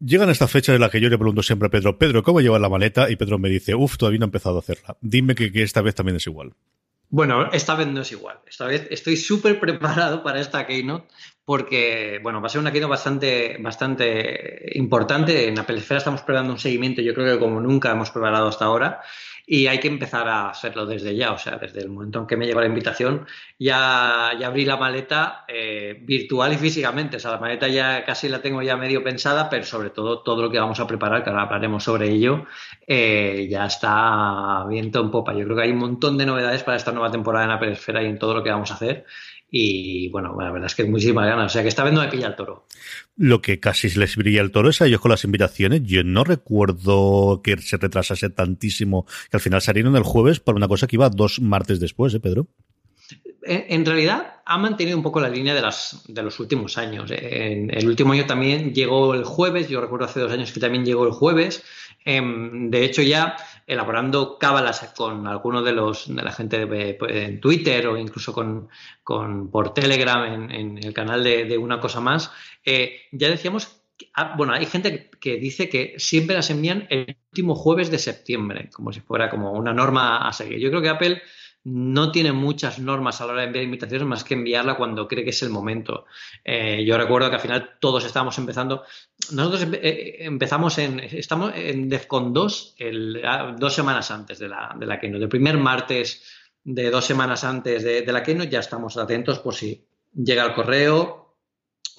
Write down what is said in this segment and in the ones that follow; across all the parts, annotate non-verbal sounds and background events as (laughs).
Llegan esta fecha en la que yo le pregunto siempre a Pedro, Pedro, ¿cómo lleva la maleta? Y Pedro me dice, uff, todavía no he empezado a hacerla. Dime que, esta vez también es igual. Bueno, esta vez no es igual. Esta vez estoy súper preparado para esta keynote porque, bueno, va a ser una keynote bastante, bastante importante. En Apple Esfera estamos preparando un seguimiento, yo creo que como nunca hemos preparado hasta ahora y hay que empezar a hacerlo desde ya, o sea, desde el momento en que me llegó la invitación, ya, ya abrí la maleta eh, virtual y físicamente, o sea, la maleta ya casi la tengo ya medio pensada, pero sobre todo todo lo que vamos a preparar, que ahora hablaremos sobre ello, eh, ya está viento en popa. Yo creo que hay un montón de novedades para esta nueva temporada en Apple Esfera y en todo lo que vamos a hacer y bueno, la verdad es que muchísimas ganas. O sea que esta vez no me pilla el toro. Lo que casi les brilla el toro es a ellos con las invitaciones. Yo no recuerdo que se retrasase tantísimo que al final salieron el jueves para una cosa que iba dos martes después, ¿eh, Pedro? En realidad ha mantenido un poco la línea de, las, de los últimos años. En el último año también llegó el jueves, yo recuerdo hace dos años que también llegó el jueves. Em, de hecho, ya elaborando cábalas con algunos de los de la gente en Twitter o incluso con, por Telegram en, el canal de, Una Cosa Más, eh, ya decíamos, ah, bueno, hay gente que dice que siempre las envían el último jueves de septiembre, como si fuera como una norma a seguir. Yo creo que Apple no tiene muchas normas a la hora de enviar invitaciones más que enviarla cuando cree que es el momento. Eh, yo recuerdo que al final todos estábamos empezando. Nosotros eh, empezamos en. Estamos en DEFCON 2 ah, dos semanas antes de la, de la Keynote. El primer martes de dos semanas antes de, la Keynote ya estamos atentos por si llega el correo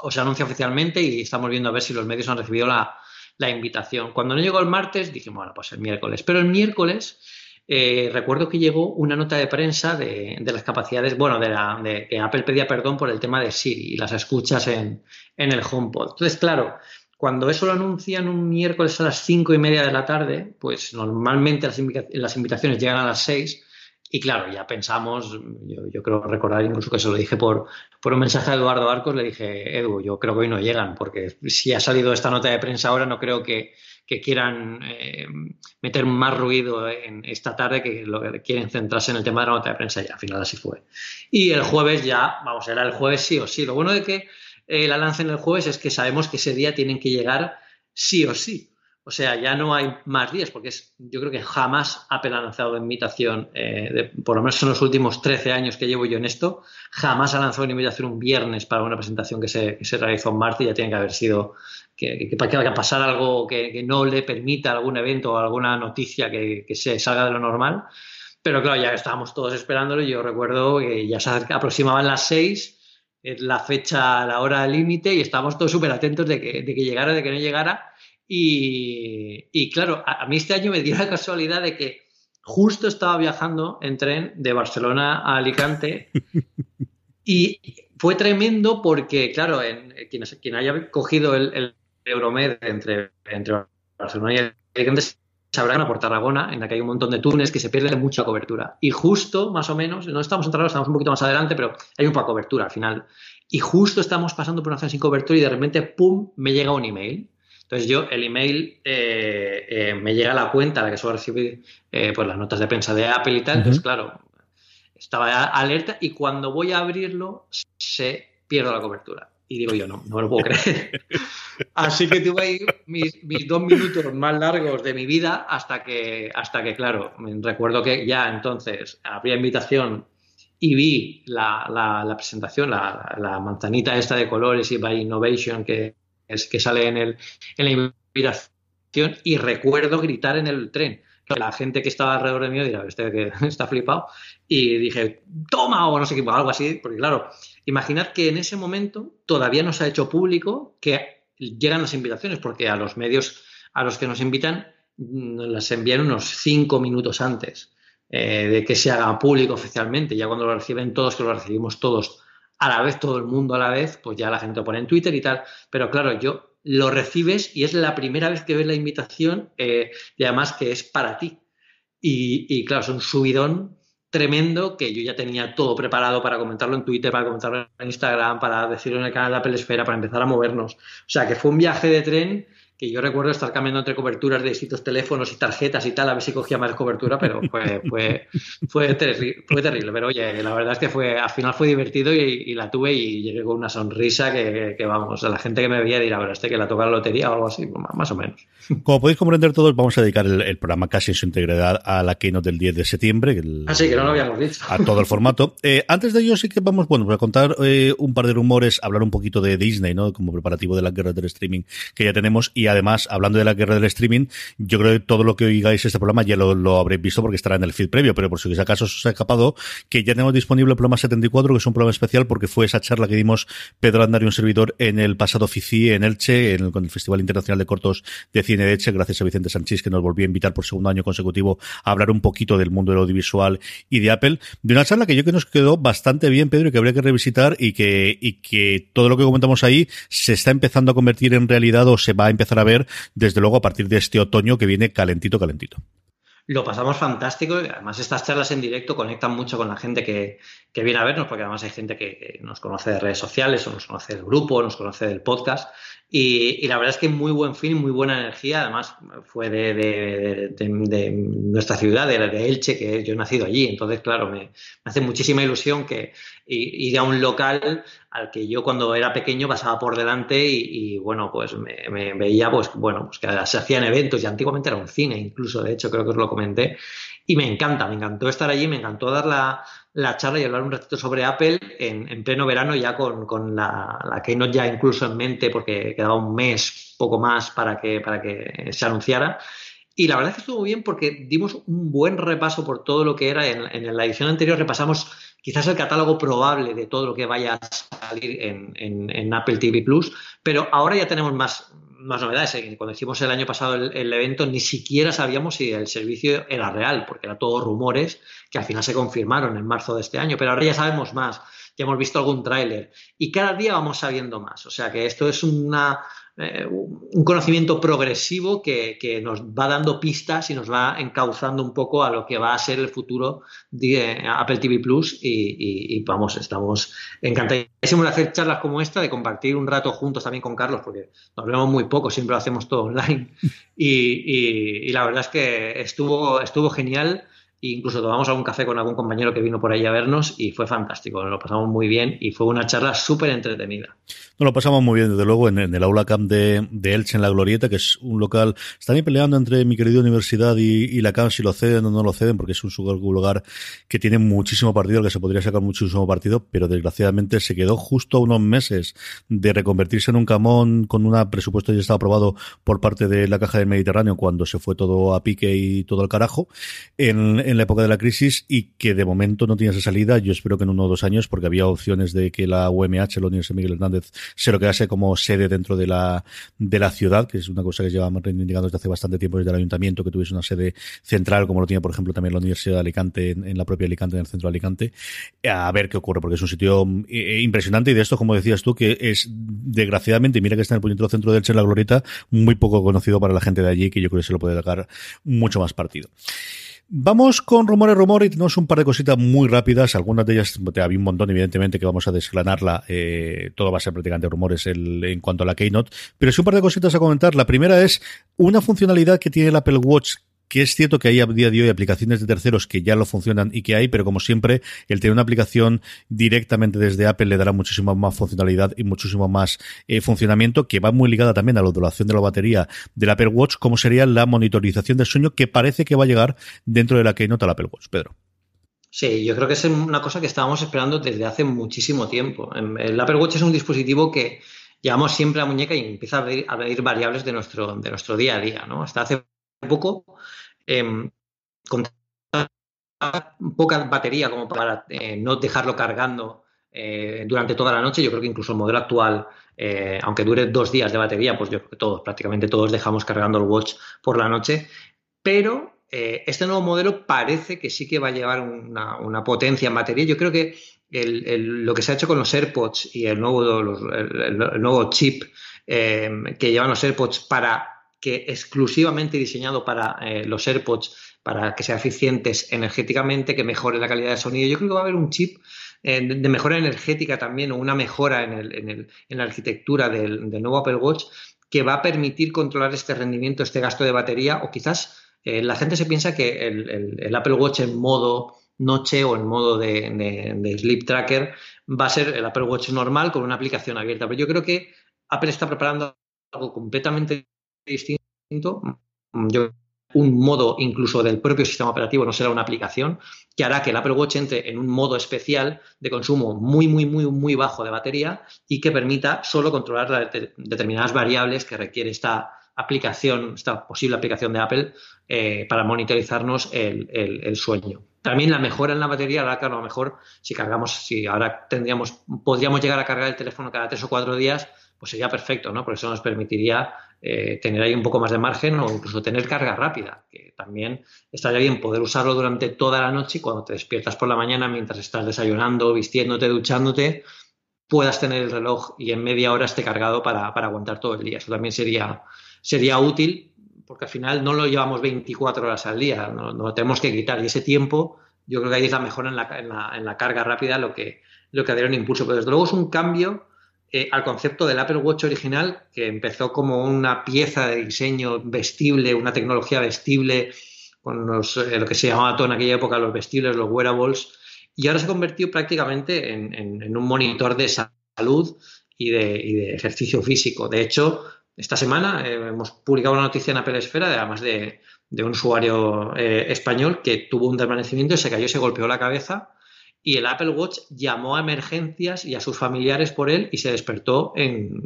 o se anuncia oficialmente y estamos viendo a ver si los medios han recibido la, la invitación. Cuando no llegó el martes, dijimos, bueno, pues el miércoles. Pero el miércoles eh, recuerdo que llegó una nota de prensa de, las capacidades, bueno, de, la, de, que Apple pedía perdón por el tema de Siri y las escuchas en, el HomePod. Entonces, claro, cuando eso lo anuncian un miércoles a las cinco y media de la tarde, pues normalmente las, invitaciones llegan a las seis. Y claro, ya pensamos, yo, creo recordar incluso que se lo dije por, por un mensaje a Eduardo Arcos, le dije, Edu, yo creo que hoy no llegan, porque si ha salido esta nota de prensa ahora, no creo que, que quieran eh, meter más ruido en esta tarde que lo que quieren centrarse en el tema de la nota de prensa y al final así fue. Y el jueves ya, vamos, era el jueves sí o sí. Lo bueno de que eh, la lancen el jueves es que sabemos que ese día tienen que llegar sí o sí. O sea, ya no hay más días, porque es, yo creo que jamás Apple ha lanzado invitación, eh, por lo menos en los últimos 13 años que llevo yo en esto, jamás ha lanzado una invitación un viernes para una presentación que se, que se realizó en martes, ya tiene que haber sido que, que a pasar algo que, no le permita algún evento o alguna noticia que, se salga de lo normal. Pero claro, ya estábamos todos esperándolo. Yo recuerdo que ya se aproximaban las seis, la fecha, la hora límite, y estábamos todos súper atentos de que, de que llegara, de que no llegara. Y, claro, a, a, mí este año me dio la casualidad de que justo estaba viajando en tren de Barcelona a Alicante (laughs) y fue tremendo porque, claro, en, quien, quien, haya cogido el, Euromed entre, entre Barcelona y Alicante sabrán por Tarragona, en la que hay un montón de túneles que se pierde mucha cobertura. Y justo, más o menos, no estamos en estamos un poquito más adelante, pero hay un poco de cobertura al final. Y justo estamos pasando por una zona sin cobertura y de repente, ¡pum!, me llega un email. Entonces yo, el email eh, eh, me llega a la cuenta a la que suelo recibir eh, pues las notas de prensa de Apple y tal. Entonces, claro, estaba alerta y cuando voy a abrirlo se pierde la cobertura. Y digo yo, no, no lo puedo creer. (laughs) Así que tuve ahí mis, dos minutos más largos de mi vida hasta que, hasta que, claro, recuerdo que ya entonces había invitación y vi la, la, presentación, la, la, manzanita esta de colores y by Innovation que, que sale en, el, en la invitación y recuerdo gritar en el tren. La gente que estaba alrededor de mí dirá, este que está flipado. Y dije, toma, o no sé qué, algo así, porque claro, imaginad que en ese momento todavía no se ha hecho público que llegan las invitaciones, porque a los medios a los que nos invitan nos las envían unos cinco minutos antes eh, de que se haga público oficialmente. Ya cuando lo reciben todos, que lo recibimos todos a la vez, todo el mundo a la vez, pues ya la gente lo pone en Twitter y tal. Pero claro, yo lo recibes y es la primera vez que ves la invitación eh, y además que es para ti. Y, y, claro, es un subidón tremendo que yo ya tenía todo preparado para comentarlo en Twitter, para comentarlo en Instagram, para decirlo en el canal de Apple Esfera, para empezar a movernos. O sea, que fue un viaje de tren que yo recuerdo estar cambiando entre coberturas de distintos teléfonos y tarjetas y tal, a ver si cogía más cobertura, pero fue, fue, fue, terrible. Pero oye, la verdad es que fue, al final fue divertido y, la tuve y llegué con una sonrisa que, vamos, a la gente que me veía dirá, bueno, este que la toca la lotería o algo así, más o menos. Como podéis comprender todos, vamos a dedicar el, programa casi en su integridad a la keynote del 10 de septiembre. Así ah, que no lo habíamos dicho. A todo el formato. Eh, antes de ello sí que vamos, bueno, voy a contar eh, un par de rumores, hablar un poquito de Disney, ¿no? Como preparativo de la guerra del streaming que ya tenemos y además, hablando de la guerra del streaming, yo creo que todo lo que oigáis este programa ya lo, habréis visto porque estará en el feed previo, pero por si acaso os ha escapado, que ya tenemos disponible el programa 74, que es un programa especial porque fue esa charla que dimos Pedro Andar y un servidor en el pasado FICI en Elche, en el, con el Festival Internacional de Cortos de Cine de Elche, gracias a Vicente Sánchez que nos volvió a invitar por segundo año consecutivo a hablar un poquito del mundo del audiovisual y de Apple, de una charla que yo creo que nos quedó bastante bien, Pedro, y que habría que revisitar y que, y que todo lo que comentamos ahí se está empezando a convertir en realidad o se va a empezar ver desde luego a partir de este otoño que viene calentito, calentito. Lo pasamos fantástico y además estas charlas en directo conectan mucho con la gente que, viene a vernos, porque además hay gente que nos conoce de redes sociales o nos conoce del grupo, nos conoce del podcast y, la verdad es que muy buen film, muy buena energía. Además, fue de, nuestra ciudad, de, Elche, que yo he nacido allí. Entonces, claro, me, hace muchísima ilusión que ir a un local al que yo cuando era pequeño pasaba por delante y, bueno, pues me, veía, pues bueno, pues que se hacían eventos y antiguamente era un cine, incluso, de hecho, creo que os lo comenté. Y me encanta, me encantó estar allí, me encantó dar la, la charla y hablar un ratito sobre Apple en, pleno verano, ya con, la, la, Keynote ya incluso en mente, porque quedaba un mes, poco más, para que, para que se anunciara. Y la verdad es que estuvo bien porque dimos un buen repaso por todo lo que era. En, en la edición anterior repasamos quizás el catálogo probable de todo lo que vaya a salir en, en Apple TV Plus, pero ahora ya tenemos más, más novedades. ¿eh? Cuando hicimos el año pasado el, evento, ni siquiera sabíamos si el servicio era real, porque era todo rumores que al final se confirmaron en marzo de este año. Pero ahora ya sabemos más, ya hemos visto algún tráiler y cada día vamos sabiendo más. O sea que esto es una, eh, un conocimiento progresivo que, nos va dando pistas y nos va encauzando un poco a lo que va a ser el futuro de Apple TV Plus y, vamos, estamos encantadísimos de hacer charlas como esta, de compartir un rato juntos también con Carlos, porque nos vemos muy poco, siempre lo hacemos todo online (laughs) y, y la verdad es que estuvo, estuvo genial incluso tomamos algún café con algún compañero que vino por ahí a vernos y fue fantástico, nos lo pasamos muy bien y fue una charla súper entretenida. Nos lo pasamos muy bien, desde luego, en, el aula camp de, de, Elche, en la Glorieta, que es un local, están ahí peleando entre mi querida universidad y, la camp si lo ceden o no lo ceden, porque es un, lugar que tiene muchísimo partido, que se podría sacar muchísimo partido, pero desgraciadamente se quedó justo unos meses de reconvertirse en un camón con un presupuesto ya estaba aprobado por parte de la Caja del Mediterráneo cuando se fue todo a pique y todo al carajo. En, en la época de la crisis y que de momento no tiene esa salida. Yo espero que en uno o dos años, porque había opciones de que la UMH, la Universidad Miguel Hernández, se lo quedase como sede dentro de la, de la ciudad, que es una cosa que llevamos reivindicando desde hace bastante tiempo desde el ayuntamiento, que tuviese una sede central, como lo tiene, por ejemplo, también la Universidad de Alicante, en, la propia Alicante, en el centro de Alicante, a ver qué ocurre, porque es un sitio eh, impresionante y de esto, como decías tú, que es desgraciadamente, mira que está en el puñetero centro del Che, la Glorieta, muy poco conocido para la gente de allí, que yo creo que se lo puede sacar mucho más partido. Vamos con rumores, rumores y tenemos un par de cositas muy rápidas. Algunas de ellas, había un montón, evidentemente, que vamos a desgranarla. Eh, todo va a ser prácticamente rumores en cuanto a la Keynote. Pero sí un par de cositas a comentar. La primera es una funcionalidad que tiene el Apple Watch que es cierto que hay a día de hoy aplicaciones de terceros que ya lo funcionan y que hay, pero como siempre, el tener una aplicación directamente desde Apple le dará muchísima más funcionalidad y muchísimo más eh, funcionamiento, que va muy ligada también a la duración de la batería del Apple Watch, como sería la monitorización del sueño, que parece que va a llegar dentro de la que nota el Apple Watch. Pedro. Sí, yo creo que es una cosa que estábamos esperando desde hace muchísimo tiempo. El Apple Watch es un dispositivo que llevamos siempre la muñeca y empieza a ver, a variables de nuestro, de nuestro día a día, ¿no? Hasta hace poco, eh, con poca batería como para eh, no dejarlo cargando eh, durante toda la noche. Yo creo que incluso el modelo actual, eh, aunque dure dos días de batería, pues yo creo que todos, prácticamente todos dejamos cargando el watch por la noche. Pero este nuevo modelo parece que sí que va a llevar una, potencia en batería. Yo creo que lo que se ha hecho con los AirPods y el nuevo, el, nuevo chip que llevan los AirPods para que exclusivamente diseñado para los AirPods para que sea eficientes energéticamente, que mejore la calidad de sonido. Yo creo que va a haber un chip eh, de mejora energética también o una mejora en, la arquitectura del, nuevo Apple Watch que va a permitir controlar este rendimiento, este gasto de batería o quizás eh, la gente se piensa que el, Apple Watch en modo noche o en modo de, sleep tracker va a ser el Apple Watch normal con una aplicación abierta. Pero yo creo que Apple está preparando algo completamente distinto. Yo un modo incluso del propio sistema operativo, no será una aplicación, que hará que el Apple Watch entre en un modo especial de consumo muy, muy, muy, muy bajo de batería y que permita solo controlar determinadas variables que requiere esta aplicación, esta posible aplicación de Apple eh, para monitorizarnos el, sueño. También la mejora en la batería hará que a lo mejor si cargamos, si ahora tendríamos, podríamos llegar a cargar el teléfono cada tres o cuatro días, pues sería perfecto, ¿no? Porque eso nos permitiría eh, tener ahí un poco más de margen o incluso tener carga rápida, que también estaría bien poder usarlo durante toda la noche y cuando te despiertas por la mañana mientras estás desayunando, vistiéndote, duchándote, puedas tener el reloj y en media hora esté cargado para, aguantar todo el día. Eso también sería, sería útil porque al final no lo llevamos 24 horas al día, no, lo tenemos que quitar y ese tiempo yo creo que ahí es la mejora en la, en la, carga rápida lo que, lo que daría un impulso, pero desde luego es un cambio eh, al concepto del Apple Watch original, que empezó como una pieza de diseño vestible, una tecnología vestible, con eh, lo que se llamaba en aquella época los vestibles, los wearables, y ahora se ha convertido prácticamente en, un monitor de salud y de, ejercicio físico. De hecho, esta semana eh, hemos publicado una noticia en Apple Esfera, además de, un usuario español que tuvo un desvanecimiento, se cayó, se golpeó la cabeza y el Apple Watch llamó a emergencias y a sus familiares por él y se despertó en,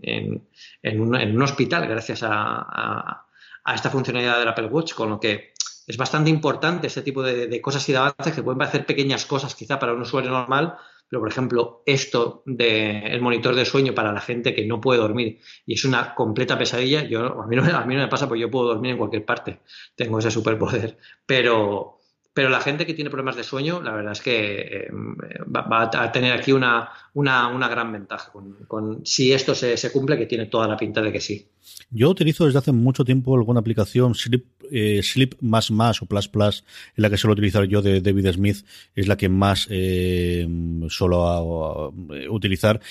un, hospital gracias a, esta funcionalidad del Apple Watch, con lo que es bastante importante este tipo de, cosas y de avances que pueden parecer pequeñas cosas quizá para un usuario normal, pero por ejemplo esto del monitor de sueño para la gente que no puede dormir y es una completa pesadilla, yo, a, mí no, a mí no me pasa porque yo puedo dormir en cualquier parte, tengo ese superpoder, pero pero la gente que tiene problemas de sueño, la verdad es que eh, va, a tener aquí una, una, gran ventaja con, si esto se, se, cumple, que tiene toda la pinta de que sí. Yo utilizo desde hace mucho tiempo alguna aplicación Sleep, eh, Sleep más más o Plus Plus, en la que suelo utilizar yo de David Smith, es la que más eh, suelo utilizar.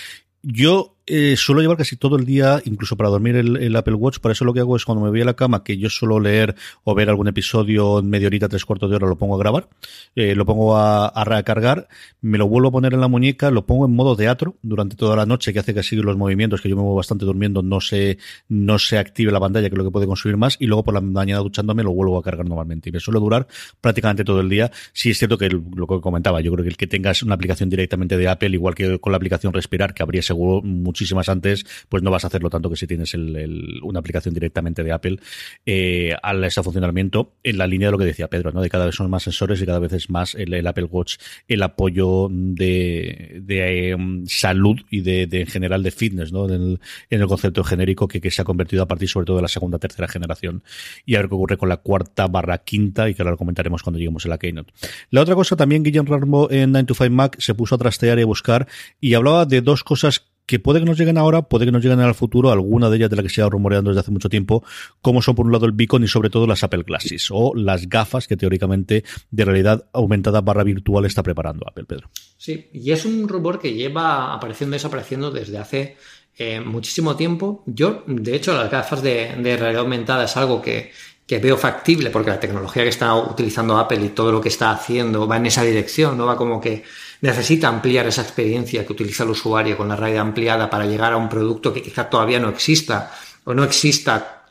Yo eh, suelo llevar casi todo el día, incluso para dormir el, Apple Watch. Por eso lo que hago es cuando me voy a la cama, que yo suelo leer o ver algún episodio en media horita, tres cuartos de hora, lo pongo a grabar, eh, lo pongo a, a, recargar, me lo vuelvo a poner en la muñeca, lo pongo en modo teatro durante toda la noche, que hace que así los movimientos, que yo me muevo bastante durmiendo, no se, no se active la pantalla, que es lo que puede consumir más, y luego por la mañana duchándome lo vuelvo a cargar normalmente. Y me suele durar prácticamente todo el día. Sí es cierto que lo que comentaba, yo creo que el que tengas una aplicación directamente de Apple, igual que con la aplicación Respirar, que habría seguro muchísimas antes, pues no vas a hacerlo tanto que si tienes una aplicación directamente de Apple eh, a ese funcionamiento en la línea de lo que decía Pedro, ¿no? De cada vez son más sensores y cada vez es más el, Apple Watch el apoyo de, em, salud y de, en general de fitness, ¿no? En el, concepto genérico que, se ha convertido a partir sobre todo de la segunda tercera generación y a ver qué ocurre con la cuarta barra quinta y que ahora lo comentaremos cuando lleguemos a la Keynote. La otra cosa también, Guillermo Rambo en 9 to 5 Mac se puso a trastear y a buscar y hablaba de dos cosas que puede que nos lleguen ahora, puede que nos lleguen en el futuro, alguna de ellas de las que se ha rumoreando desde hace mucho tiempo, como son por un lado el beacon y sobre todo las Apple Glasses o las gafas que teóricamente de realidad aumentada barra virtual está preparando Apple, Pedro. Sí, y es un rumor que lleva apareciendo y desapareciendo desde hace eh, muchísimo tiempo. Yo, de hecho, las gafas de, de realidad aumentada es algo que, que veo factible porque la tecnología que está utilizando Apple y todo lo que está haciendo va en esa dirección, no va como que necesita ampliar esa experiencia que utiliza el usuario con la realidad ampliada para llegar a un producto que quizá todavía no exista o no exista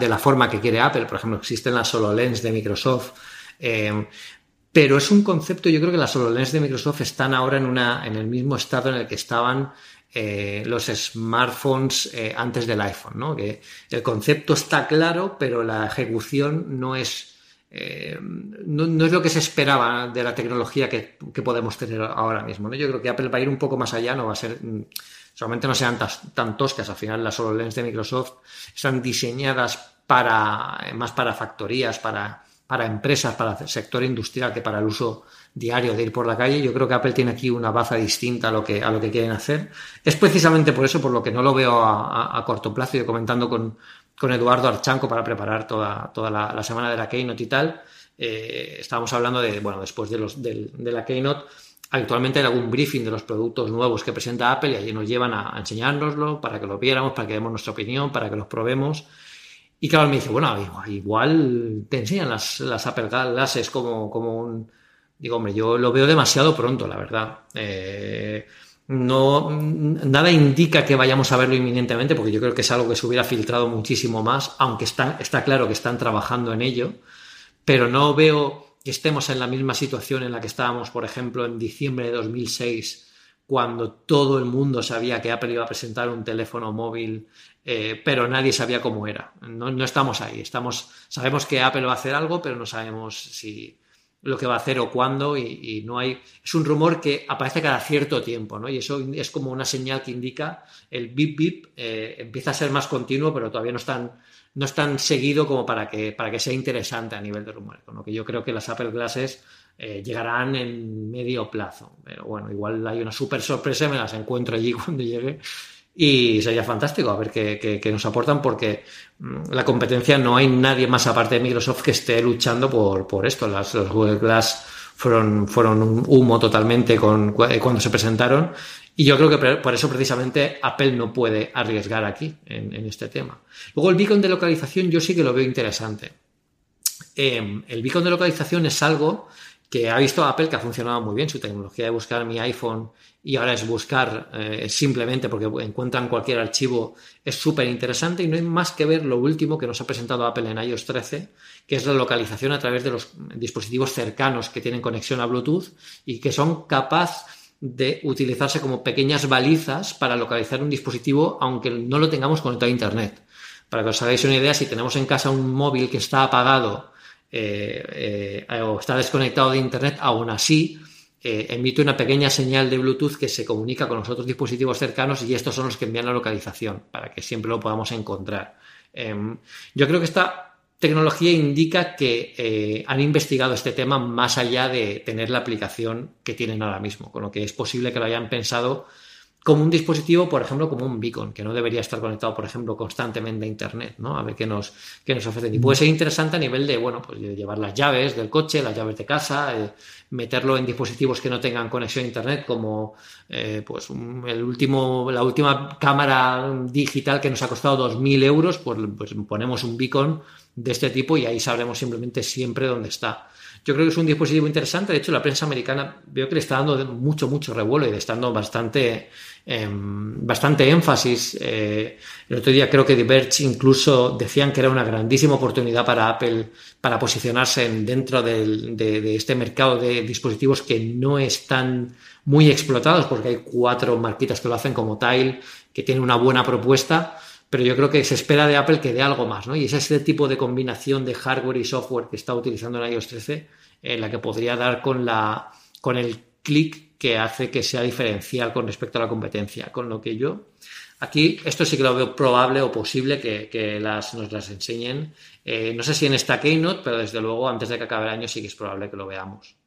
de la forma que quiere Apple. Por ejemplo, existen las HoloLens de Microsoft. Eh, pero es un concepto, yo creo que las HoloLens de Microsoft están ahora en, una, en el mismo estado en el que estaban eh, los smartphones eh, antes del iPhone, ¿no? Que el concepto está claro, pero la ejecución no es, eh, no, es lo que se esperaba de la tecnología que, podemos tener ahora mismo. ¿no? Yo creo que Apple va a ir un poco más allá, no va a ser, mm, solamente no sean tan, toscas, al final las HoloLens de Microsoft están diseñadas para, más para factorías, para, para empresas, para el sector industrial que para el uso diario de ir por la calle. Yo creo que Apple tiene aquí una baza distinta a lo que, a lo que quieren hacer. Es precisamente por eso por lo que no lo veo a, corto plazo. Yo comentando con, con, Eduardo Archanco para preparar toda, toda la, semana de la Keynote y tal. Eh, estábamos hablando de, bueno, después de, los, de, la Keynote, actualmente hay algún briefing de los productos nuevos que presenta Apple y allí nos llevan a, a enseñárnoslo para que lo viéramos, para que demos nuestra opinión, para que los probemos. Y claro, me dice, bueno, igual te enseñan las, las Apple Glasses como, como un, Digo, hombre, yo lo veo demasiado pronto, la verdad. Eh, no, nada indica que vayamos a verlo inminentemente, porque yo creo que es algo que se hubiera filtrado muchísimo más, aunque está, está claro que están trabajando en ello, pero no veo que estemos en la misma situación en la que estábamos, por ejemplo, en diciembre de 2006, cuando todo el mundo sabía que Apple iba a presentar un teléfono móvil, eh, pero nadie sabía cómo era. No, no estamos ahí. Estamos, sabemos que Apple va a hacer algo, pero no sabemos si, lo que va a hacer o cuándo y, no hay es un rumor que aparece cada cierto tiempo ¿no? y eso es como una señal que indica el bip bip eh, empieza a ser más continuo pero todavía no es tan no es tan seguido como para que para que sea interesante a nivel de rumores con lo que yo creo que las Apple Glasses eh, llegarán en medio plazo pero bueno igual hay una super sorpresa me las encuentro allí (laughs) cuando llegue y sería fantástico a ver qué, nos aportan porque mm, la competencia no hay nadie más aparte de Microsoft que esté luchando por, por esto. Las, los Google Glass fueron, fueron un humo totalmente con, eh, cuando se presentaron y yo creo que por eso precisamente Apple no puede arriesgar aquí en, este tema. Luego el beacon de localización yo sí que lo veo interesante. Em, el beacon de localización es algo que ha visto Apple que ha funcionado muy bien, su tecnología de buscar mi iPhone y ahora es buscar eh, simplemente porque encuentran cualquier archivo es súper interesante y no hay más que ver lo último que nos ha presentado Apple en iOS 13, que es la localización a través de los dispositivos cercanos que tienen conexión a Bluetooth y que son capaces de utilizarse como pequeñas balizas para localizar un dispositivo aunque no lo tengamos conectado a Internet. Para que os hagáis una idea, si tenemos en casa un móvil que está apagado eh, eh, o está desconectado de Internet, aún así eh, emite una pequeña señal de Bluetooth que se comunica con los otros dispositivos cercanos y estos son los que envían la localización para que siempre lo podamos encontrar. Em, yo creo que esta tecnología indica que han investigado este tema más allá de tener la aplicación que tienen ahora mismo, con lo que es posible que lo hayan pensado como un dispositivo, por ejemplo, como un beacon, que no debería estar conectado, por ejemplo, constantemente a Internet, ¿no? A ver qué nos, qué nos ofrecen. Y puede ser interesante a nivel de, bueno, pues llevar las llaves del coche, las llaves de casa, eh, meterlo en dispositivos que no tengan conexión a Internet, como eh, pues el último, la última cámara digital que nos ha costado 2.000 euros, pues, pues ponemos un beacon de este tipo y ahí sabremos simplemente siempre dónde está. Yo creo que es un dispositivo interesante. De hecho, la prensa americana veo que le está dando mucho, mucho revuelo y le está dando bastante, em, bastante énfasis. Eh, el otro día creo que Diverge incluso decían que era una grandísima oportunidad para Apple para posicionarse dentro de, este mercado de dispositivos que no están muy explotados porque hay cuatro marquitas que lo hacen como Tile, que tienen una buena propuesta pero yo creo que se espera de Apple que dé algo más, ¿no? Y es ese tipo de combinación de hardware y software que está utilizando en iOS 13 en la que podría dar con, la, con el clic que hace que sea diferencial con respecto a la competencia. Con lo que yo, aquí, esto sí que lo veo probable o posible que, las, nos las enseñen. Eh, no sé si en esta Keynote, pero desde luego antes de que acabe el año sí que es probable que lo veamos.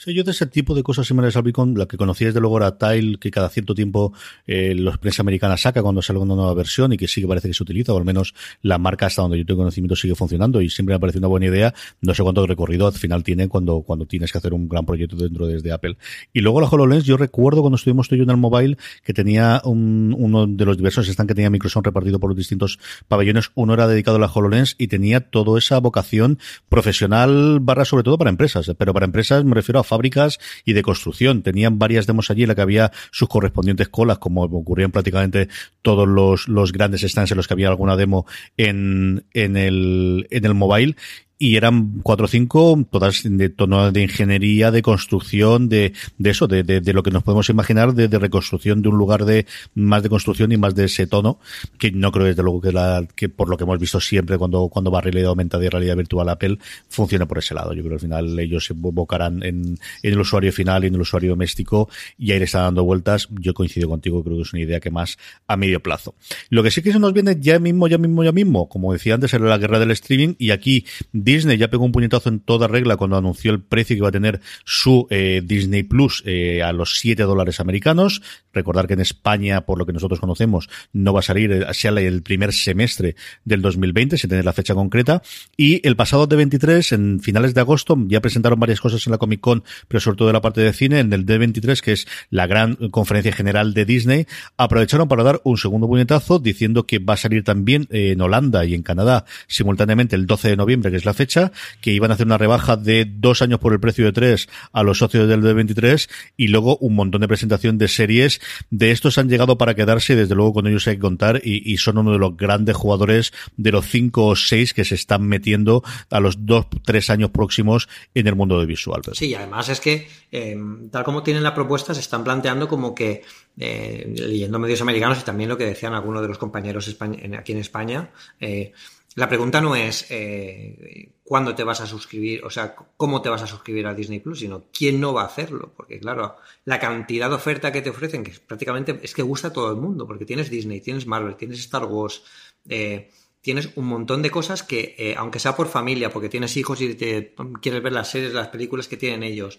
Sí, yo de ese tipo de cosas similares al Beacon, la que conocí desde luego era Tile, que cada cierto tiempo eh, los prensa americana saca cuando sale una nueva versión y que sí que parece que se utiliza, o al menos la marca hasta donde yo tengo conocimiento sigue funcionando y siempre me parece una buena idea. No sé cuánto recorrido al final tiene cuando, cuando tienes que hacer un gran proyecto dentro desde Apple. Y luego la HoloLens, yo recuerdo cuando estuvimos tú y yo en el mobile que tenía un, uno de los diversos stands que tenía Microsoft repartido por los distintos pabellones, uno era dedicado a la HoloLens y tenía toda esa vocación profesional barra sobre todo para empresas, pero para empresas me refiero a fábricas y de construcción. Tenían varias demos allí en la que había sus correspondientes colas, como ocurrían prácticamente todos los, los grandes stands en los que había alguna demo en, en el, en el mobile y eran cuatro o cinco, todas de tono de ingeniería, de construcción, de, de eso, de, de, lo que nos podemos imaginar de, reconstrucción de un lugar de más de construcción y más de ese tono, que no creo desde luego que, la, que por lo que hemos visto siempre cuando, cuando va realidad aumentada y realidad virtual Apple, funcione por ese lado. Yo creo que al final ellos se invocarán en, en el usuario final y en el usuario doméstico y ahí le está dando vueltas. Yo coincido contigo, creo que es una idea que más a medio plazo. Lo que sí que se nos viene ya mismo, ya mismo, ya mismo, como decía antes, era la guerra del streaming y aquí Disney ya pegó un puñetazo en toda regla cuando anunció el precio que iba a tener su eh, Disney Plus eh, a los 7 dólares americanos. Recordar que en España, por lo que nosotros conocemos, no va a salir eh, hacia el primer semestre del 2020, sin tener la fecha concreta. Y el pasado de 23, en finales de agosto, ya presentaron varias cosas en la Comic Con, pero sobre todo en la parte de cine, en el D23, que es la gran conferencia general de Disney, aprovecharon para dar un segundo puñetazo diciendo que va a salir también en Holanda y en Canadá simultáneamente el 12 de noviembre, que es la fecha, que iban a hacer una rebaja de dos años por el precio de tres a los socios del D23 y luego un montón de presentación de series. De estos han llegado para quedarse, desde luego con ellos hay que contar y, son uno de los grandes jugadores de los cinco o seis que se están metiendo a los dos, tres años próximos en el mundo de visual. Sí, además es que, eh, tal como tienen la propuesta, se están planteando como que eh, leyendo medios americanos y también lo que decían algunos de los compañeros aquí en España, eh, la pregunta no es eh, cuándo te vas a suscribir, o sea, cómo te vas a suscribir a Disney Plus, sino quién no va a hacerlo. Porque, claro, la cantidad de oferta que te ofrecen, que prácticamente es que gusta a todo el mundo, porque tienes Disney, tienes Marvel, tienes Star Wars, eh, tienes un montón de cosas que, eh, aunque sea por familia, porque tienes hijos y te, quieres ver las series, las películas que tienen ellos,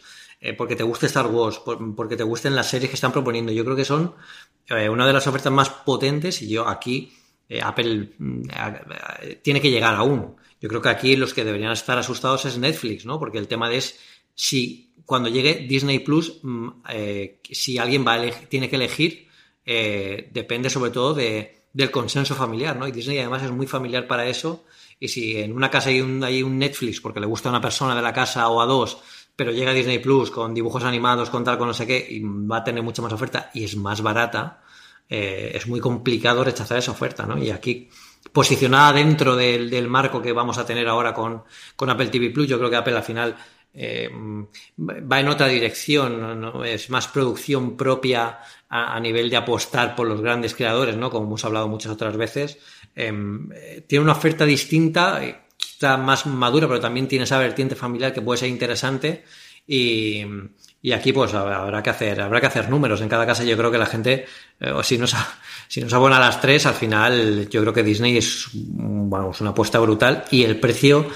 porque te guste Star Wars, porque te gusten las series que están proponiendo, yo creo que son una de las ofertas más potentes y yo aquí eh, Apple mm, tiene que llegar aún. Yo creo que aquí los que deberían estar asustados es Netflix, ¿no? Porque el tema es si cuando llegue Disney Plus, mm, eh, si alguien va tiene que elegir, eh, depende sobre todo de, del consenso familiar, ¿no? Y Disney además es muy familiar para eso. Y si en una casa hay un, hay un Netflix porque le gusta a una persona de la casa o a dos, pero llega Disney Plus con dibujos animados, con tal, con no sé qué, y va a tener mucha más oferta y es más barata, eh, es muy complicado rechazar esa oferta, ¿no? Y aquí, posicionada dentro del, marco que vamos a tener ahora con, Apple TV Plus, yo creo que Apple al final eh, va en otra dirección, ¿no? es más producción propia a, nivel de apostar por los grandes creadores, ¿no? Como hemos hablado muchas otras veces. Em, tiene una oferta distinta, quizá más madura, pero también tiene esa vertiente familiar que puede ser interesante y, y aquí pues habrá que hacer, habrá que hacer números. En cada casa yo creo que la gente, eh, si nos, (laughs) si nos abona a las tres, al final yo creo que Disney es, bueno, una apuesta brutal y el precio,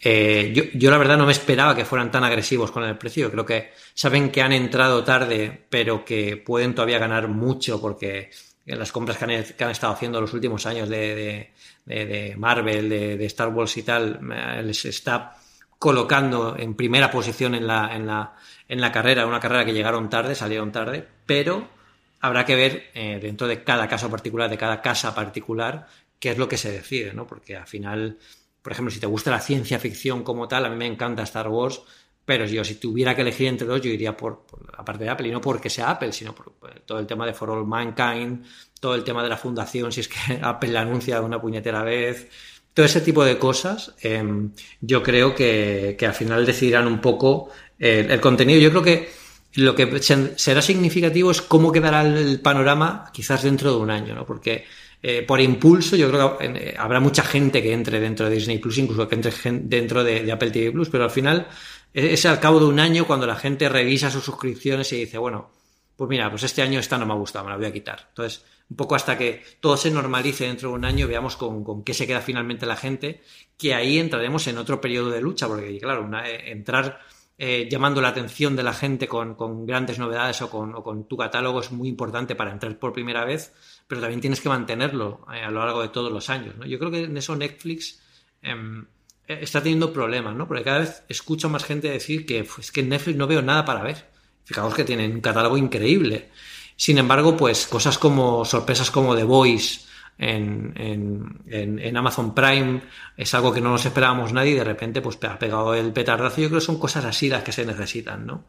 eh, yo, yo la verdad no me esperaba que fueran tan agresivos con el precio. Creo que saben que han entrado tarde, pero que pueden todavía ganar mucho porque las compras que han, que han estado haciendo los últimos años de, de, de, Marvel, de, de, Star Wars y tal, eh, les está colocando en primera posición en la, en la en la carrera, una carrera que llegaron tarde, salieron tarde, pero habrá que ver eh, dentro de cada caso particular, de cada casa particular, qué es lo que se decide, ¿no? Porque al final, por ejemplo, si te gusta la ciencia ficción como tal, a mí me encanta Star Wars, pero yo si tuviera que elegir entre dos, yo iría por, la parte de Apple, y no porque sea Apple, sino por, todo el tema de For All Mankind, todo el tema de la fundación, si es que (laughs) Apple la anuncia una puñetera vez, todo ese tipo de cosas, em, yo creo que, que, al final decidirán un poco el, contenido. Yo creo que lo que será significativo es cómo quedará el panorama quizás dentro de un año, ¿no? Porque eh, por impulso yo creo que eh, habrá mucha gente que entre dentro de Disney Plus, incluso que entre dentro de, Apple TV Plus, pero al final e-, es al cabo de un año cuando la gente revisa sus suscripciones y dice, bueno, pues mira, pues este año esta no me ha gustado, me la voy a quitar. Entonces, un poco hasta que todo se normalice dentro de un año, veamos con, qué se queda finalmente la gente, que ahí entraremos en otro periodo de lucha, porque claro, eh, entrar eh, llamando la atención de la gente con, grandes novedades o con, tu catálogo es muy importante para entrar por primera vez, pero también tienes que mantenerlo eh, a lo largo de todos los años. Yo creo que en eso Netflix em, eh, está teniendo problemas, ¿no? porque cada vez escucho más gente decir que es que en Netflix no veo nada para ver. Fijaos que tienen un catálogo increíble. Sin embargo, pues cosas como sorpresas como The Voice, en, en, Amazon Prime es algo que no nos esperábamos nadie y de repente pues ha pegado el petardazo. Yo creo que son cosas así las que se necesitan, ¿no?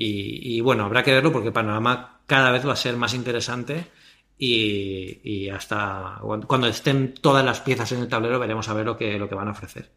Y, bueno, habrá que verlo porque panorama cada vez va a ser más interesante y, hasta cuando estén todas las piezas en el tablero veremos a ver lo que, lo que van a ofrecer.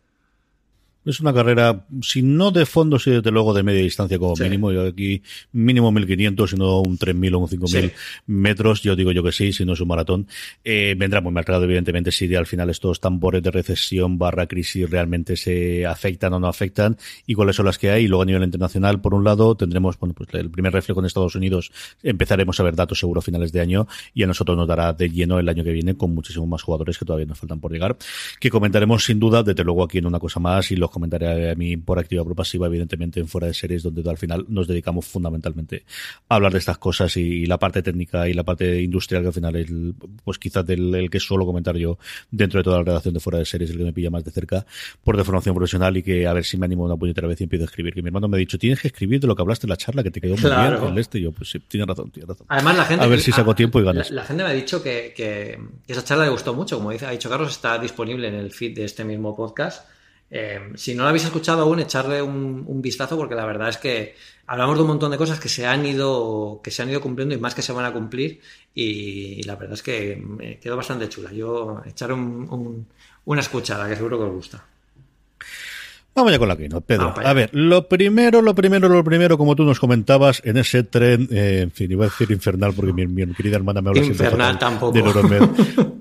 Es una carrera, si no de fondo, sí desde luego de media distancia como mínimo. Yo aquí mínimo 1500, si no un 3000 o un 5000 metros. Yo digo yo que sí, si no es un maratón. Eh, vendrá muy marcado, evidentemente, si al final estos tambores de recesión barra crisis realmente se afectan o no afectan y cuáles son las que hay. Y luego a nivel internacional, por un lado, tendremos bueno, pues el primer reflejo en Estados Unidos. Empezaremos a ver datos seguro a finales de año y a nosotros nos dará de lleno el año que viene con muchísimos más jugadores que todavía nos faltan por llegar. Que comentaremos sin duda, desde luego aquí en una cosa más y los comentaré a mí por activa o por pasiva, evidentemente en fuera de series, donde al final nos dedicamos fundamentalmente a hablar de estas cosas y, la parte técnica y la parte industrial, que al final es, pues quizás del el que suelo comentar yo dentro de toda la redacción de fuera de series, el que me pilla más de cerca por de formación profesional y que a ver si me animo una puñetera vez y empiezo a escribir. Que mi hermano me ha dicho, tienes que escribir de lo que hablaste en la charla, que te quedó muy bien el este. Y yo, pues sí, tienes razón, tienes razón. Además, la gente. A ver si saco tiempo y ganas. La, gente me ha dicho que, que, esa charla le gustó mucho. Como dice, ha dicho Carlos, está disponible en el feed de este mismo podcast. Eh, si no lo habéis escuchado aún, echarle un, vistazo porque la verdad es que hablamos de un montón de cosas que se han ido, que se han ido cumpliendo y más que se van a cumplir y, la verdad es que me quedó bastante chula. Yo echaré una escuchada que seguro que os gusta. Vamos ya con la Keynote, Pedro. a ver, lo primero, lo primero, lo primero, como tú nos comentabas, en ese tren, eh, en fin, iba a decir infernal porque mi, mi querida hermana me habla infernal tampoco. (laughs)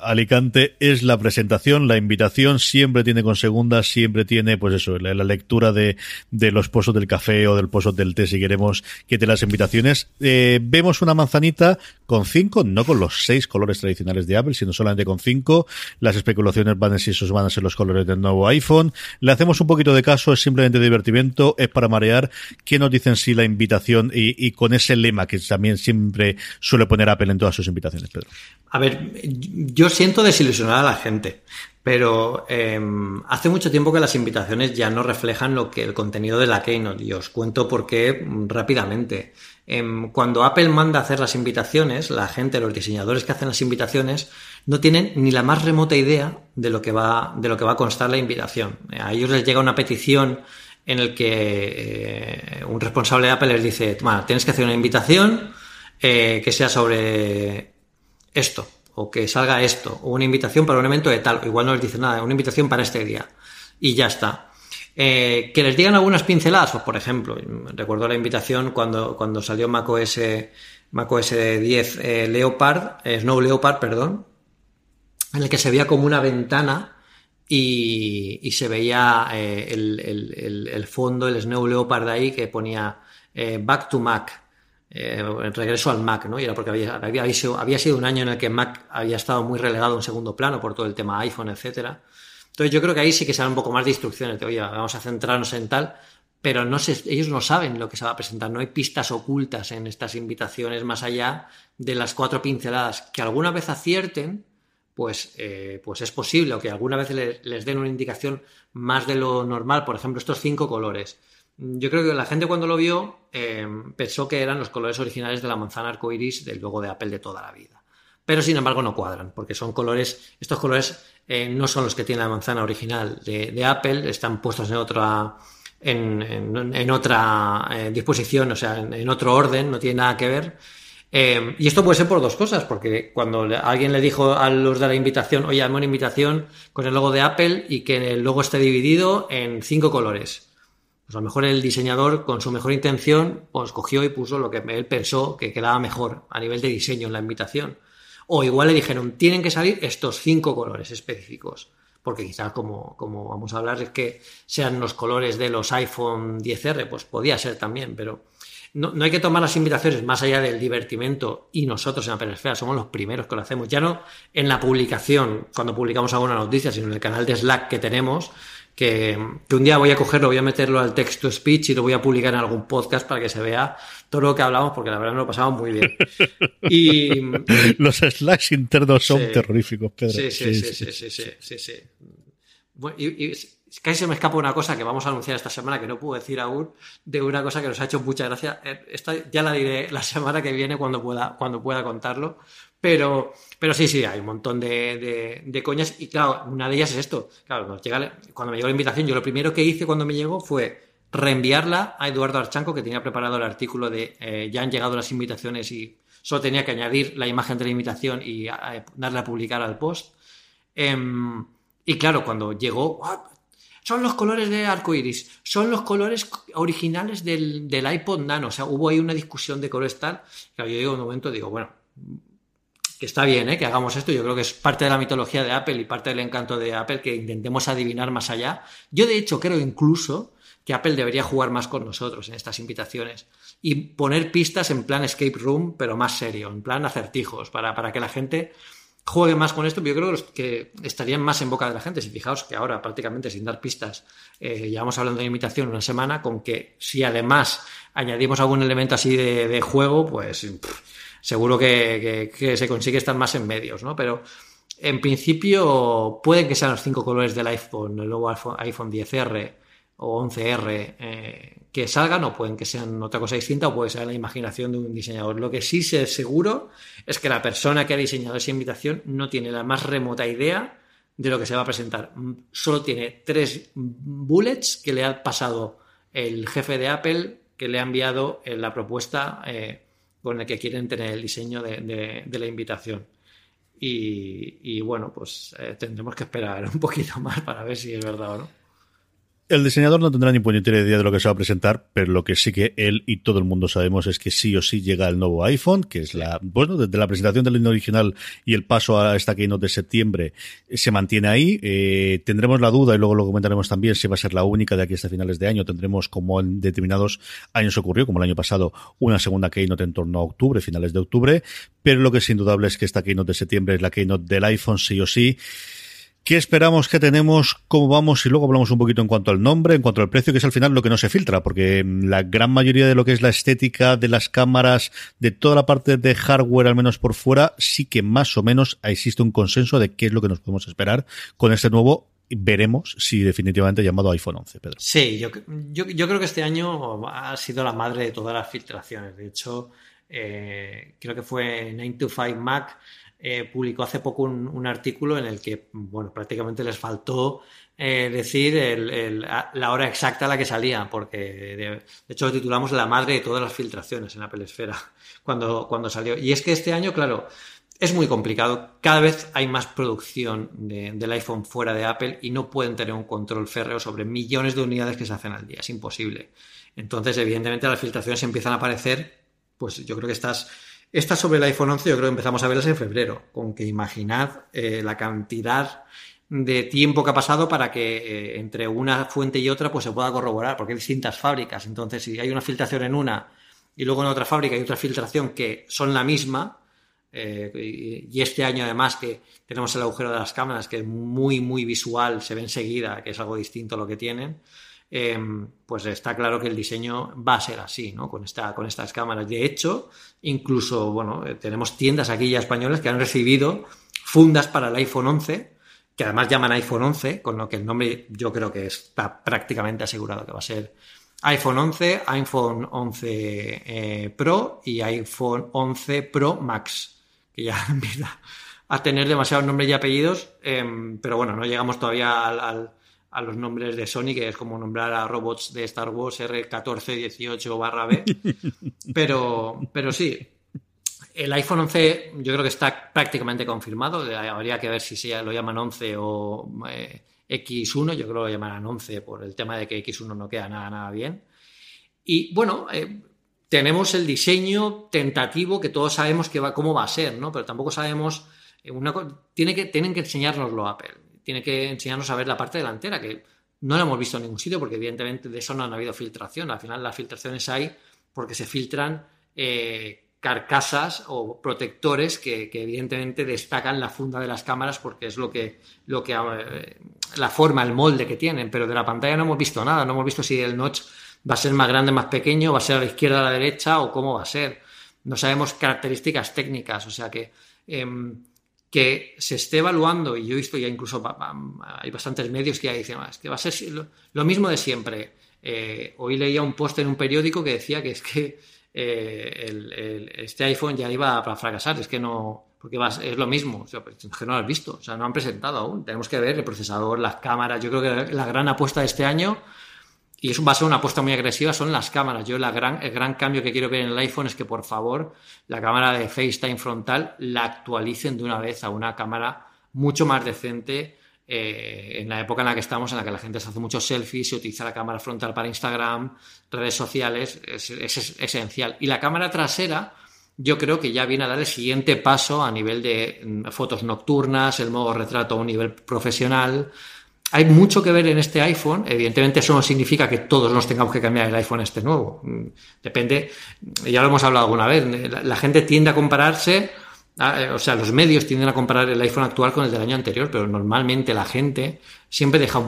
Alicante, es la presentación, la invitación, siempre tiene con segunda, siempre tiene, pues eso, la, lectura de, de, los pozos del café o del pozo del té, si queremos, que te las invitaciones. Eh, vemos una manzanita con cinco, no con los seis colores tradicionales de Apple, sino solamente con cinco. Las especulaciones van a si esos van a ser los colores del nuevo iPhone. Le hacemos un poquito de caso, es simplemente divertimento, es para marear. ¿Qué nos dicen si la invitación y, y con ese lema que también siempre suele poner Apple en todas sus invitaciones, Pedro? A ver, yo siento desilusionar a la gente, pero em, hace mucho tiempo que las invitaciones ya no reflejan lo que el contenido de la Keynote y os cuento por qué rápidamente. Em, cuando Apple manda a hacer las invitaciones, la gente, los diseñadores que hacen las invitaciones, no tienen ni la más remota idea de lo que va, de lo que va a constar la invitación. A ellos les llega una petición en el que eh, un responsable de Apple les dice, bueno, tienes que hacer una invitación eh, que sea sobre esto o que salga esto, o una invitación para un evento de tal, igual no les dice nada, una invitación para este día, y ya está. Eh, que les digan algunas pinceladas, pues por ejemplo, recuerdo la invitación cuando, cuando salió macOS, macOS 10 eh, Leopard, eh, Snow Leopard, perdón, en el que se veía como una ventana y, y se veía el, el, el, fondo, el Snow Leopard ahí que ponía Back to Mac eh, regreso al Mac, ¿no? Y era porque había, sido, había, sido, un año en el que Mac había estado muy relegado en segundo plano por todo el tema iPhone, etcétera. Entonces yo creo que ahí sí que se dan un poco más de instrucciones de, oye, vamos a centrarnos en tal, pero no ellos no saben lo que se va a presentar, no hay pistas ocultas en estas invitaciones más allá de las cuatro pinceladas que alguna vez acierten, pues, eh, pues es posible, o que alguna vez les den una indicación más de lo normal, por ejemplo, estos cinco colores yo creo que la gente cuando lo vio eh, pensó que eran los colores originales de la manzana arcoiris del logo de Apple de toda la vida. Pero sin embargo no cuadran, porque son colores, estos colores eh, no son los que tiene la manzana original de, Apple, están puestos en otra, en, otra eh, disposición, o sea, en, otro orden, no tiene nada que ver. y esto puede ser por dos cosas, porque cuando alguien le dijo a los de la invitación, oye, hazme una invitación con el logo de Apple y que el logo esté dividido en cinco colores pues a lo mejor el diseñador, con su mejor intención, pues cogió y puso lo que él pensó que quedaba mejor a nivel de diseño en la invitación. O igual le dijeron, tienen que salir estos cinco colores específicos. Porque quizás, como, como vamos a hablar, es que sean los colores de los iPhone 10R, pues podía ser también, pero no, hay que tomar las invitaciones más allá del divertimento y nosotros en la Peresfera somos los primeros que lo hacemos. Ya no en la publicación, cuando publicamos alguna noticia, sino en el canal de Slack que tenemos, que, un día voy a cogerlo, voy a meterlo al text to speech y lo voy a publicar en algún podcast para que se vea todo lo que hablamos, porque la verdad nos lo pasamos muy bien. (laughs) Y, Los slacks internos son terroríficos, Pedro. Sí, sí, sí, sí, sí, sí, sí, sí. y, casi se me escapa una cosa que vamos a anunciar esta semana que no puedo decir aún, de una cosa que nos ha hecho mucha gracia. Eh, esta ya la diré la semana que viene cuando pueda, cuando pueda contarlo, pero, pero sí, sí, hay un montón de, de, coñas. Y claro, una de ellas es esto. Claro, cuando me llegó la invitación, yo lo primero que hice cuando me llegó fue reenviarla a Eduardo Archanco, que tenía preparado el artículo de eh, ya han llegado las invitaciones y solo tenía que añadir la imagen de la invitación y darle a publicar al post. Em, y claro, cuando llegó, son los colores de arcoiris, son los colores originales del, iPod Nano. O sea, hubo ahí una discusión de colores tal. Claro, yo digo un momento, digo, bueno, que está bien ¿eh? que hagamos esto. Yo creo que es parte de la mitología de Apple y parte del encanto de Apple que intentemos adivinar más allá. Yo, de hecho, creo incluso que Apple debería jugar más con nosotros en estas invitaciones y poner pistas en plan escape room, pero más serio, en plan acertijos, para, para que la gente juegue más con esto, yo creo que estarían más en boca de la gente. Si fijaos que ahora prácticamente sin dar pistas, eh, llevamos hablando de imitación una semana, con que si además añadimos algún elemento así de, juego, pues seguro que, se consigue estar más en medios, ¿no? Pero en principio pueden que sean los cinco colores del iPhone, el nuevo iPhone, iPhone 10R o 11R eh, que salgan o pueden que sean otra cosa distinta o puede ser la imaginación de un diseñador. Lo que sí sé seguro es que la persona que ha diseñado esa invitación no tiene la más remota idea de lo que se va a presentar. Solo tiene tres bullets que le ha pasado el jefe de Apple que le ha enviado en la propuesta eh, con la que quieren tener el diseño de, la invitación. Y, bueno, pues eh, tendremos que esperar un poquito (laughs) más para ver si es verdad o no. El diseñador no tendrá ni puñetera idea de lo que se va a presentar, pero lo que sí que él y todo el mundo sabemos es que sí o sí llega el nuevo iPhone, que es la, bueno, desde la presentación del línea original y el paso a esta keynote de septiembre eh, se mantiene ahí. Eh, tendremos la duda y luego lo comentaremos también si va a ser la única de aquí hasta finales de año. Tendremos, como en determinados años ocurrió, como el año pasado, una segunda keynote en torno a octubre, finales de octubre, pero lo que es indudable es que esta keynote de septiembre es la keynote del iPhone sí o sí. ¿Qué esperamos? ¿Qué tenemos? ¿Cómo vamos? Y luego hablamos un poquito en cuanto al nombre, en cuanto al precio, que es al final lo que no se filtra, porque la gran mayoría de lo que es la estética de las cámaras, de toda la parte de hardware, al menos por fuera, sí que más o menos existe un consenso de qué es lo que nos podemos esperar con este nuevo veremos si definitivamente llamado iPhone 11, Pedro. Sí, yo, yo, creo que este año ha sido la madre de todas las filtraciones. De hecho, eh, creo que fue 9 to 5 Mac eh, publicó hace poco un, artículo en el que, bueno, prácticamente les faltó eh, decir la hora exacta a la que salía, porque de, hecho lo titulamos La madre de todas las filtraciones en Apple Esfera (laughs) cuando, cuando salió. Y es que este año, claro, es muy complicado. Cada vez hay más producción del iPhone fuera de Apple y no pueden tener un control férreo sobre millones de unidades que se hacen al día. Es imposible. Entonces, evidentemente, las filtraciones empiezan a aparecer. Pues yo creo que estás esta sobre el iPhone 11 yo creo que empezamos a verlas en febrero, con que imaginad eh, la cantidad de tiempo que ha pasado para que eh, entre una fuente y otra pues se pueda corroborar, porque hay distintas fábricas. Entonces, si hay una filtración en una y luego en otra fábrica hay otra filtración que son la misma, eh, y, este año además que tenemos el agujero de las cámaras que es muy, muy visual, se ve enseguida que es algo distinto a lo que tienen, Em, pues está claro que el diseño va a ser así, ¿no? Con, esta, con estas cámaras. De hecho, incluso, bueno, eh, tenemos tiendas aquí ya españolas que han recibido fundas para el iPhone 11, que además llaman iPhone 11, con lo que el nombre yo creo que está prácticamente asegurado que va a ser iPhone 11, iPhone 11 eh, Pro y iPhone 11 Pro Max, que ya (laughs) empieza a tener demasiados nombres y apellidos, em, pero bueno, no llegamos todavía al a los nombres de Sony, que es como nombrar a robots de Star Wars R1418 barra B. (laughs) Pero, pero sí, el iPhone 11 yo creo que está prácticamente confirmado. Habría que ver si se lo llaman 11 o eh, X1. Yo creo que lo llamarán 11 por el tema de que X1 no queda nada, nada bien. Y bueno, eh, tenemos el diseño tentativo que todos sabemos que va, cómo va a ser, ¿no? Pero tampoco sabemos. Eh, una, tiene que, tienen que enseñárnoslo Apple tiene que enseñarnos a ver la parte delantera, que no la hemos visto en ningún sitio porque evidentemente de eso no han habido filtración. Al final las filtraciones hay porque se filtran eh, carcasas o protectores que, evidentemente destacan la funda de las cámaras porque es lo que, lo que eh, la forma, el molde que tienen. Pero de la pantalla no hemos visto nada, no hemos visto si el notch va a ser más grande, más pequeño, va a ser a la izquierda, a la derecha o cómo va a ser. No sabemos características técnicas, o sea que em, que se esté evaluando, y yo he visto ya incluso hay bastantes medios que ya dicen, es que va a ser lo, mismo de siempre. Eh, hoy leía un post en un periódico que decía que es que eh, este iPhone ya iba a fracasar, es que no, porque es lo mismo, o sea, pues, que no lo has visto, o sea, no han presentado aún, tenemos que ver el procesador, las cámaras, yo creo que la gran apuesta de este año y eso va a ser una apuesta muy agresiva, son las cámaras. Yo la gran, el gran cambio que quiero ver en el iPhone es que por favor la cámara de FaceTime frontal la actualicen de una vez a una cámara mucho más decente eh, en la época en la que estamos, en la que la gente se hace muchos selfies, se utiliza la cámara frontal para Instagram, redes sociales, es, esencial. Y la cámara trasera, yo creo que ya viene a dar el siguiente paso a nivel de mm, fotos nocturnas, el modo retrato a un nivel profesional. Hay mucho que ver en este iPhone. Evidentemente, eso no significa que todos nos tengamos que cambiar el iPhone este nuevo. Mm, depende, ya lo hemos hablado alguna vez. la gente tiende a compararse o sea, los medios tienden a comparar el iPhone actual con el del año anterior, pero normalmente la gente siempre deja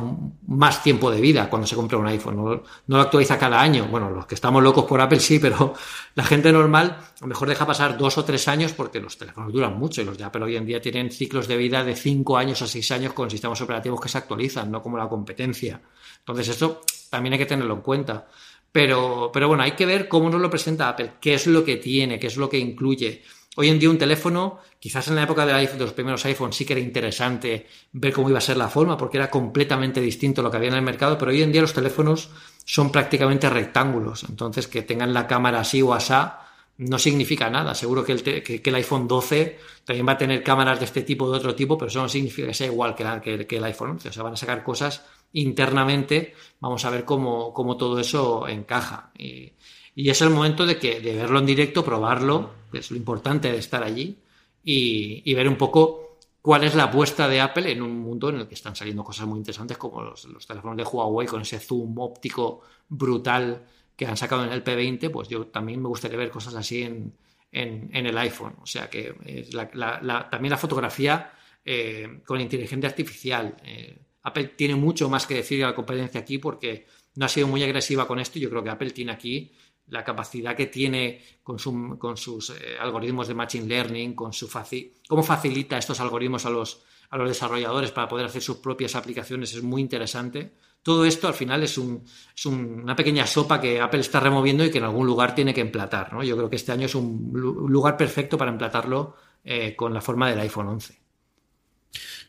más tiempo de vida cuando se compra un iPhone. No, lo actualiza cada año. Bueno, los que estamos locos por Apple sí, pero (laughs) la gente normal a lo mejor deja pasar dos o tres años porque los teléfonos duran mucho y los de Apple hoy en día tienen ciclos de vida de cinco años a seis años con sistemas operativos que se actualizan, no como la competencia. Entonces, eso también hay que tenerlo en cuenta. Pero, pero bueno, hay que ver cómo nos lo presenta Apple, qué es lo que tiene, qué es lo que incluye. Hoy en día un teléfono, quizás en la época de, los primeros iPhones sí que era interesante ver cómo iba a ser la forma, porque era completamente distinto a lo que había en el mercado, pero hoy en día los teléfonos son prácticamente rectángulos. Entonces, que tengan la cámara así o asá no significa nada. Seguro que el, el, iPhone 12 también va a tener cámaras de este tipo o de otro tipo, pero eso no significa que sea igual que, que, el iPhone 11. O sea, van a sacar cosas internamente. Vamos a ver cómo, cómo todo eso encaja. Y, es el momento de, que, de verlo en directo, probarlo, que es lo importante de estar allí, y, ver un poco cuál es la apuesta de Apple en un mundo en el que están saliendo cosas muy interesantes como los, teléfonos de Huawei con ese zoom óptico brutal que han sacado en el P20, pues yo también me gustaría ver cosas así en, el iPhone. O sea que también la fotografía eh, con inteligencia artificial. Eh, Apple tiene mucho más que decir a la competencia aquí porque no ha sido muy agresiva con esto. Yo creo que Apple tiene aquí la capacidad que tiene con, sus eh, algoritmos de Machine Learning, con su cómo facilita estos algoritmos a los, a los desarrolladores para poder hacer sus propias aplicaciones es muy interesante. Todo esto al final es, una pequeña sopa que Apple está removiendo y que en algún lugar tiene que emplatar. Yo creo que este año es un lugar perfecto para emplatarlo eh, con la forma del iPhone 11.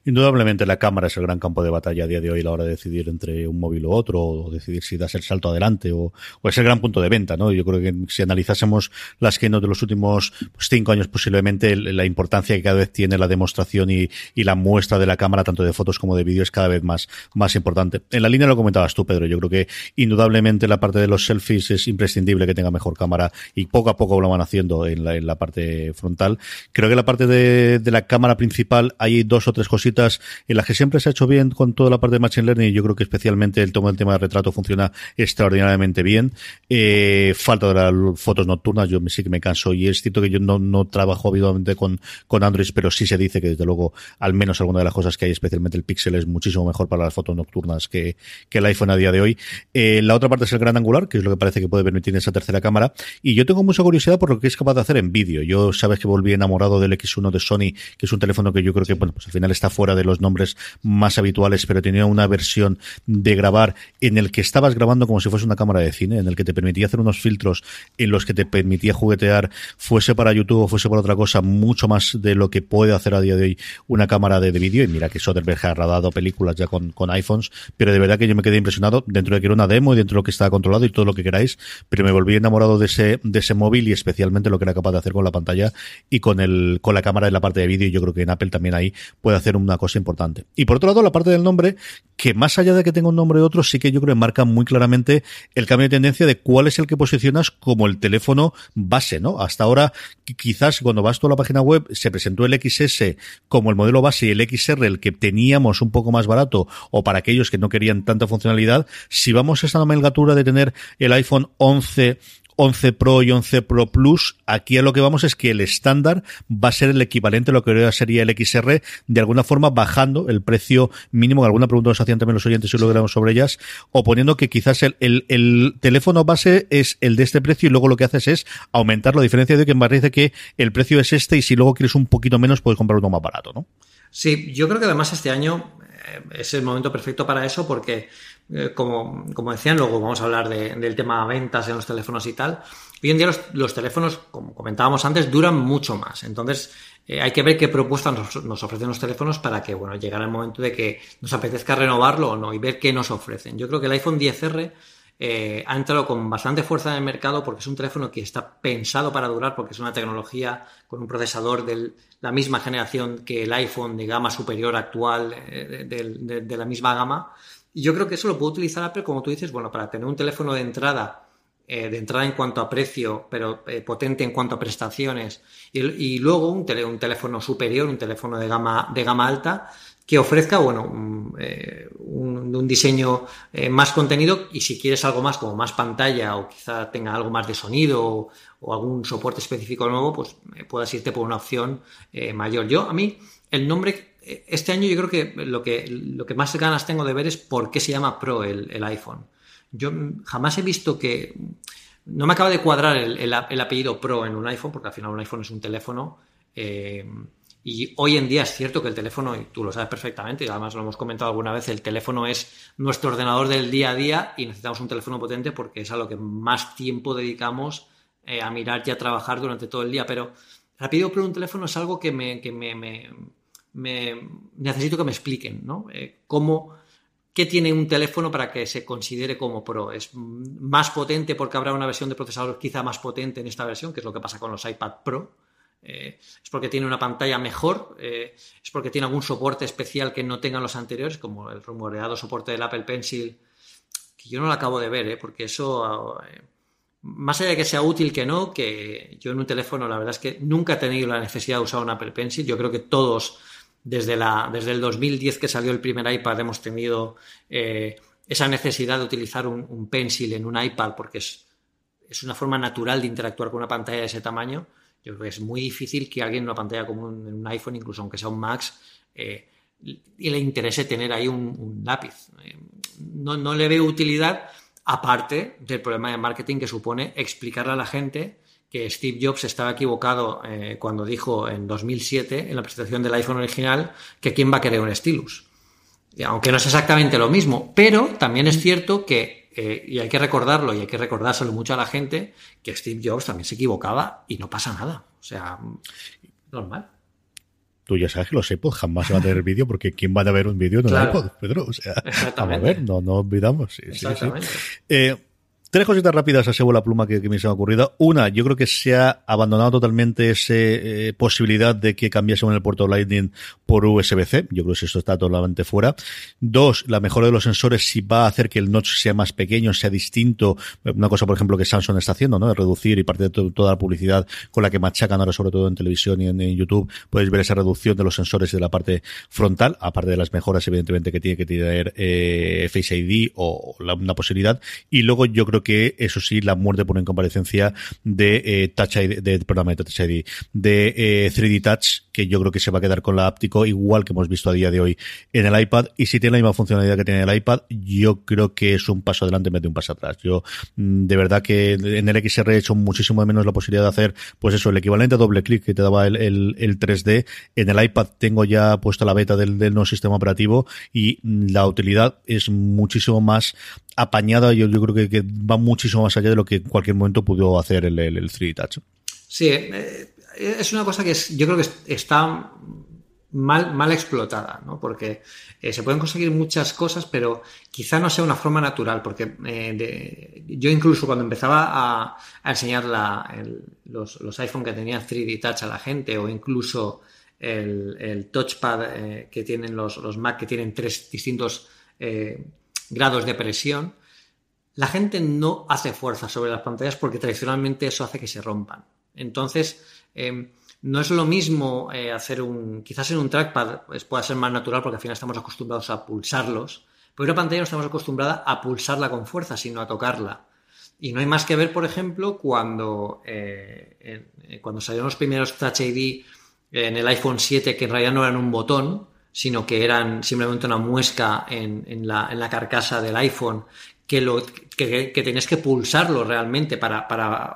Indudablemente la cámara es el gran campo de batalla a día de hoy a la hora de decidir entre un móvil u otro, o decidir si das el salto adelante, o, es el gran punto de venta, ¿no? Yo creo que si analizásemos las que no de los últimos pues, cinco años posiblemente, la importancia que cada vez tiene la demostración y, la muestra de la cámara, tanto de fotos como de vídeo, es cada vez más, más importante. En la línea lo comentabas tú, Pedro, yo creo que indudablemente la parte de los selfies es imprescindible que tenga mejor cámara y poco a poco lo van haciendo en la, en la parte frontal. Creo que la parte de, de la cámara principal hay dos o tres cositas en las que siempre se ha hecho bien con toda la parte de Machine Learning y yo creo que especialmente el, tema, el tema de retrato funciona extraordinariamente bien. Eh, falta de las fotos nocturnas, yo sí que me canso y es cierto que yo no, no trabajo habitualmente con, con Android, pero sí se dice que desde luego al menos alguna de las cosas que hay, especialmente el Pixel, es muchísimo mejor para las fotos nocturnas que, que el iPhone a día de hoy. Eh, la otra parte es el gran angular, que es lo que parece que puede permitir esa tercera cámara. Y yo tengo mucha curiosidad por lo que es capaz de hacer en vídeo. Yo sabes que volví enamorado del X1 de Sony, que es un teléfono que yo creo que, bueno, pues al final está fuera de los nombres más habituales, pero tenía una versión de grabar en el que estabas grabando como si fuese una cámara de cine, en el que te permitía hacer unos filtros en los que te permitía juguetear, fuese para YouTube o fuese para otra cosa, mucho más de lo que puede hacer a día de hoy una cámara de, vídeo. Y mira que Soderbergh ha rodado películas ya con, iPhones, pero de verdad que yo me quedé impresionado dentro de que era una demo y dentro de lo que estaba controlado y todo lo que queráis, pero me volví enamorado de ese, de ese móvil y especialmente lo que era capaz de hacer con la pantalla y con el, con la cámara de la parte de vídeo. Yo creo que en Apple también ahí puede hacer una cosa importante y por otro lado, la parte del nombre, que más allá de que tenga un nombre u otro, sí que yo creo que marca muy claramente el cambio de tendencia de cuál es el que posicionas como el teléfono base, ¿no? Hasta ahora, quizás cuando vas a la página web, se presentó el XS como el modelo base y el XR el que teníamos un poco más barato, o para aquellos que no querían tanta funcionalidad. Si vamos a esta nomenclatura de tener el iPhone 11 11 Pro y 11 Pro Plus, aquí a lo que vamos es que el estándar va a ser el equivalente a lo que ahora sería el XR, de alguna forma bajando el precio mínimo, alguna pregunta nos hacían también los oyentes y lo grabamos sobre ellas, o poniendo que quizás el, el, teléfono base es el de este precio y luego lo que haces es aumentar la diferencia de que me parece que el precio es este y si luego quieres un poquito menos puedes comprar uno más barato, ¿no? Sí, yo creo que además este año eh, es el momento perfecto para eso porque eh, como, como, decían, luego vamos a hablar del tema ventas en los teléfonos y tal. Hoy en día los, teléfonos, como comentábamos antes, duran mucho más. Entonces, eh, hay que ver qué propuestas nos, ofrecen los teléfonos para que, bueno, llegara el momento de que nos apetezca renovarlo o no y ver qué nos ofrecen. Yo creo que el iPhone 10R eh, ha entrado con bastante fuerza en el mercado porque es un teléfono que está pensado para durar, porque es una tecnología con un procesador de la misma generación que el iPhone de gama superior actual de, la misma gama. Y yo creo que eso lo puede utilizar Apple, como tú dices, bueno, para tener un teléfono de entrada eh, de entrada en cuanto a precio, pero potente en cuanto a prestaciones, y, luego un, un, teléfono superior, un teléfono de gama, de gama alta, que ofrezca, bueno, eh, un, diseño eh, más contenido y si quieres algo más como más pantalla o quizá tenga algo más de sonido o, algún soporte específico nuevo, pues eh, puedas irte por una opción mayor. Yo, a mí, el nombre, este año yo creo que lo, que lo que más ganas tengo de ver es por qué se llama Pro el, iPhone. Yo jamás he visto que... No me acaba de cuadrar el, apellido Pro en un iPhone, porque al final un iPhone es un teléfono. Y hoy en día es cierto que el teléfono, y tú lo sabes perfectamente, y además lo hemos comentado alguna vez, el teléfono es nuestro ordenador del día a día y necesitamos un teléfono potente porque es a lo que más tiempo dedicamos eh, a mirar y a trabajar durante todo el día. Pero rápido por un teléfono es algo que me, que me, necesito que me expliquen, ¿no? Eh, ¿Cómo, ¿Qué tiene un teléfono para que se considere como pro? ¿Es más potente porque habrá una versión de procesador quizá más potente en esta versión, que es lo que pasa con los iPad Pro? Eh, es porque tiene una pantalla mejor, eh, es porque tiene algún soporte especial que no tengan los anteriores, como el rumoreado soporte del Apple Pencil, que yo no lo acabo de ver, eh, porque eso, más allá de que sea útil que no, que yo en un teléfono la verdad es que nunca he tenido la necesidad de usar un Apple Pencil, yo creo que todos desde, la, desde el 2010 que salió el primer iPad hemos tenido esa necesidad de utilizar un, un, pencil en un iPad porque es, es una forma natural de interactuar con una pantalla de ese tamaño yo creo que es muy difícil que alguien en una pantalla como un, un iPhone, incluso aunque sea un Max, eh, y le interese tener ahí un, lápiz. Eh, no, no, le veo utilidad, aparte del problema de marketing que supone explicarle a la gente que Steve Jobs estaba equivocado eh, cuando dijo en 2007, en la presentación del iPhone original, que quién va a querer un stylus. aunque no es exactamente lo mismo, pero también es cierto que eh, y hay que recordarlo y hay que recordárselo mucho a la gente, que Steve Jobs también se equivocaba y no pasa nada. O sea, normal. Tú ya sabes que los iPods jamás se va a tener vídeo porque ¿quién va a ver un vídeo en un iPod, Pedro? O sea, vamos a ver, no, no olvidamos. Sí, Exactamente. Sí, eh, Tres cositas rápidas a la pluma que, me se ha ocurrido. Una, yo creo que se ha abandonado totalmente esa eh, posibilidad de que cambiásemos el puerto Lightning por USB-C. Yo creo que eso está totalmente fuera. Dos, la mejora de los sensores si va a hacer que el notch sea más pequeño, sea distinto. Una cosa, por ejemplo, que Samsung está haciendo, ¿no? De reducir y parte de toda la publicidad con la que machacan ahora, sobre todo en televisión y en, YouTube, puedes ver esa reducción de los sensores de la parte frontal, aparte de las mejoras, evidentemente, que tiene que tener eh, Face ID o la, una posibilidad. Y luego yo creo que, eso sí, la muerte por incomparecencia de eh, Touch ID, de, perdón, de Touch ID, de 3D eh, Touch, que yo creo que se va a quedar con la áptico, igual que hemos visto a día de hoy en el iPad. Y si tiene la misma funcionalidad que tiene el iPad, yo creo que es un paso adelante en vez de un paso atrás. Yo, mm, de verdad que en el XR he hecho muchísimo de menos la posibilidad de hacer, pues eso, el equivalente a doble clic que te daba el, el, 3D. En el iPad tengo ya puesta la beta del, nuevo sistema operativo y la utilidad es muchísimo más apañada, yo, yo creo que, va muchísimo más allá de lo que en cualquier momento pudo hacer el, el, 3D Touch. Sí, eh, es una cosa que yo creo que está mal, mal explotada, ¿no? Porque eh, se pueden conseguir muchas cosas, pero quizá no sea una forma natural, porque eh, yo incluso cuando empezaba a, enseñar los, los, iPhone que tenían 3D Touch a la gente, o incluso el, touchpad que tienen los, los Mac, que tienen tres distintos grados de presión, la gente no hace fuerza sobre las pantallas porque tradicionalmente eso hace que se rompan. Entonces, em, no es lo mismo eh, hacer un, quizás en un trackpad pues, pueda ser más natural porque al final estamos acostumbrados a pulsarlos, pero en una pantalla no estamos acostumbrados a pulsarla con fuerza, sino a tocarla. Y no hay más que ver, por ejemplo, cuando, eh, eh, cuando salieron los primeros Touch ID en el iPhone 7, que en realidad no eran un botón, sino que eran simplemente una muesca en, la, carcasa del iPhone que, lo, que, tenías que pulsarlo realmente para,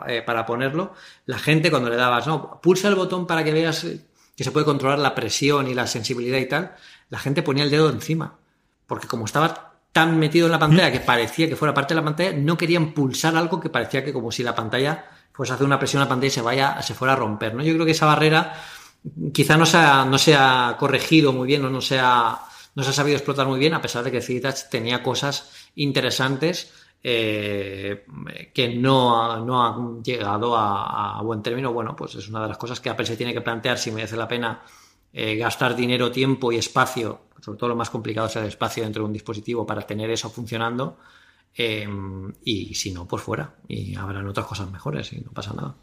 eh, para, ponerlo, la gente cuando le dabas, no, pulsa el botón para que veas que se puede controlar la presión y la sensibilidad y tal, la gente ponía el dedo encima, porque como estaba tan metido en la pantalla que parecía que fuera parte de la pantalla, no querían pulsar algo que parecía que como si la pantalla pues hace una presión a la pantalla y se vaya, se fuera a romper, ¿no? Yo creo que esa barrera quizá no se ha, no se corregido muy bien o no se ha, no sabido explotar muy bien, a pesar de que Touch tenía cosas interesantes eh, que no, no han llegado a, buen término, bueno, pues es una de las cosas que Apple se tiene que plantear si merece la pena eh, gastar dinero, tiempo y espacio, sobre todo lo más complicado es el espacio dentro de un dispositivo para tener eso funcionando. Eh, y si no, pues fuera. Y habrán otras cosas mejores y no pasa nada.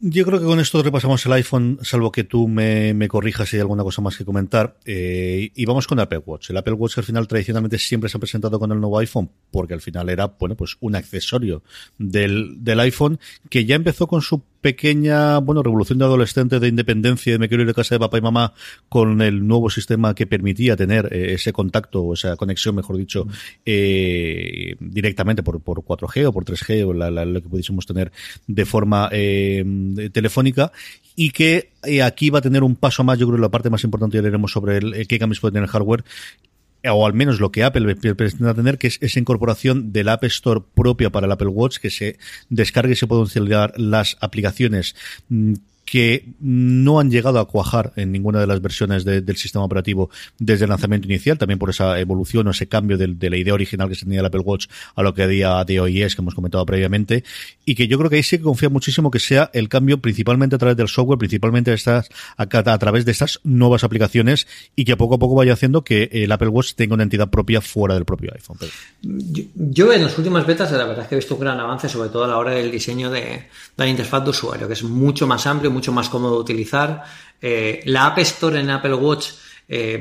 Yo creo que con esto repasamos el iPhone, salvo que tú me, me corrijas si hay alguna cosa más que comentar. Eh, y vamos con Apple Watch. El Apple Watch al final tradicionalmente siempre se ha presentado con el nuevo iPhone, porque al final era, bueno, pues un accesorio del, del iPhone que ya empezó con su pequeña, bueno, revolución de adolescente de independencia, de me quiero ir a casa de papá y mamá con el nuevo sistema que permitía tener eh, ese contacto, o esa conexión, mejor dicho, eh, directamente por, por 4G o por 3G o la, lo que pudiésemos tener de forma eh, telefónica y que aquí va a tener un paso más, yo creo que la parte más importante ya leeremos sobre el, qué cambios puede tener el hardware o al menos lo que Apple pretende tener, que es esa incorporación del App Store propia para el Apple Watch, que se descargue y se pueden instalar las aplicaciones mm, que no han llegado a cuajar en ninguna de las versiones del sistema operativo desde el lanzamiento inicial, también por esa evolución o ese cambio de, la idea original que se tenía el Apple Watch a lo que día de hoy es, que hemos comentado previamente, y que yo creo que ahí sí que confía muchísimo que sea el cambio principalmente a través del software, principalmente a, estas, a, través de estas nuevas aplicaciones y que poco a poco vaya haciendo que el Apple Watch tenga una entidad propia fuera del propio iPhone. Yo, en las últimas betas la verdad es que he visto un gran avance, sobre todo a la hora del diseño de la interfaz de usuario, que es mucho más amplio, mucho más cómodo de utilizar. Eh, la App Store en Apple Watch eh,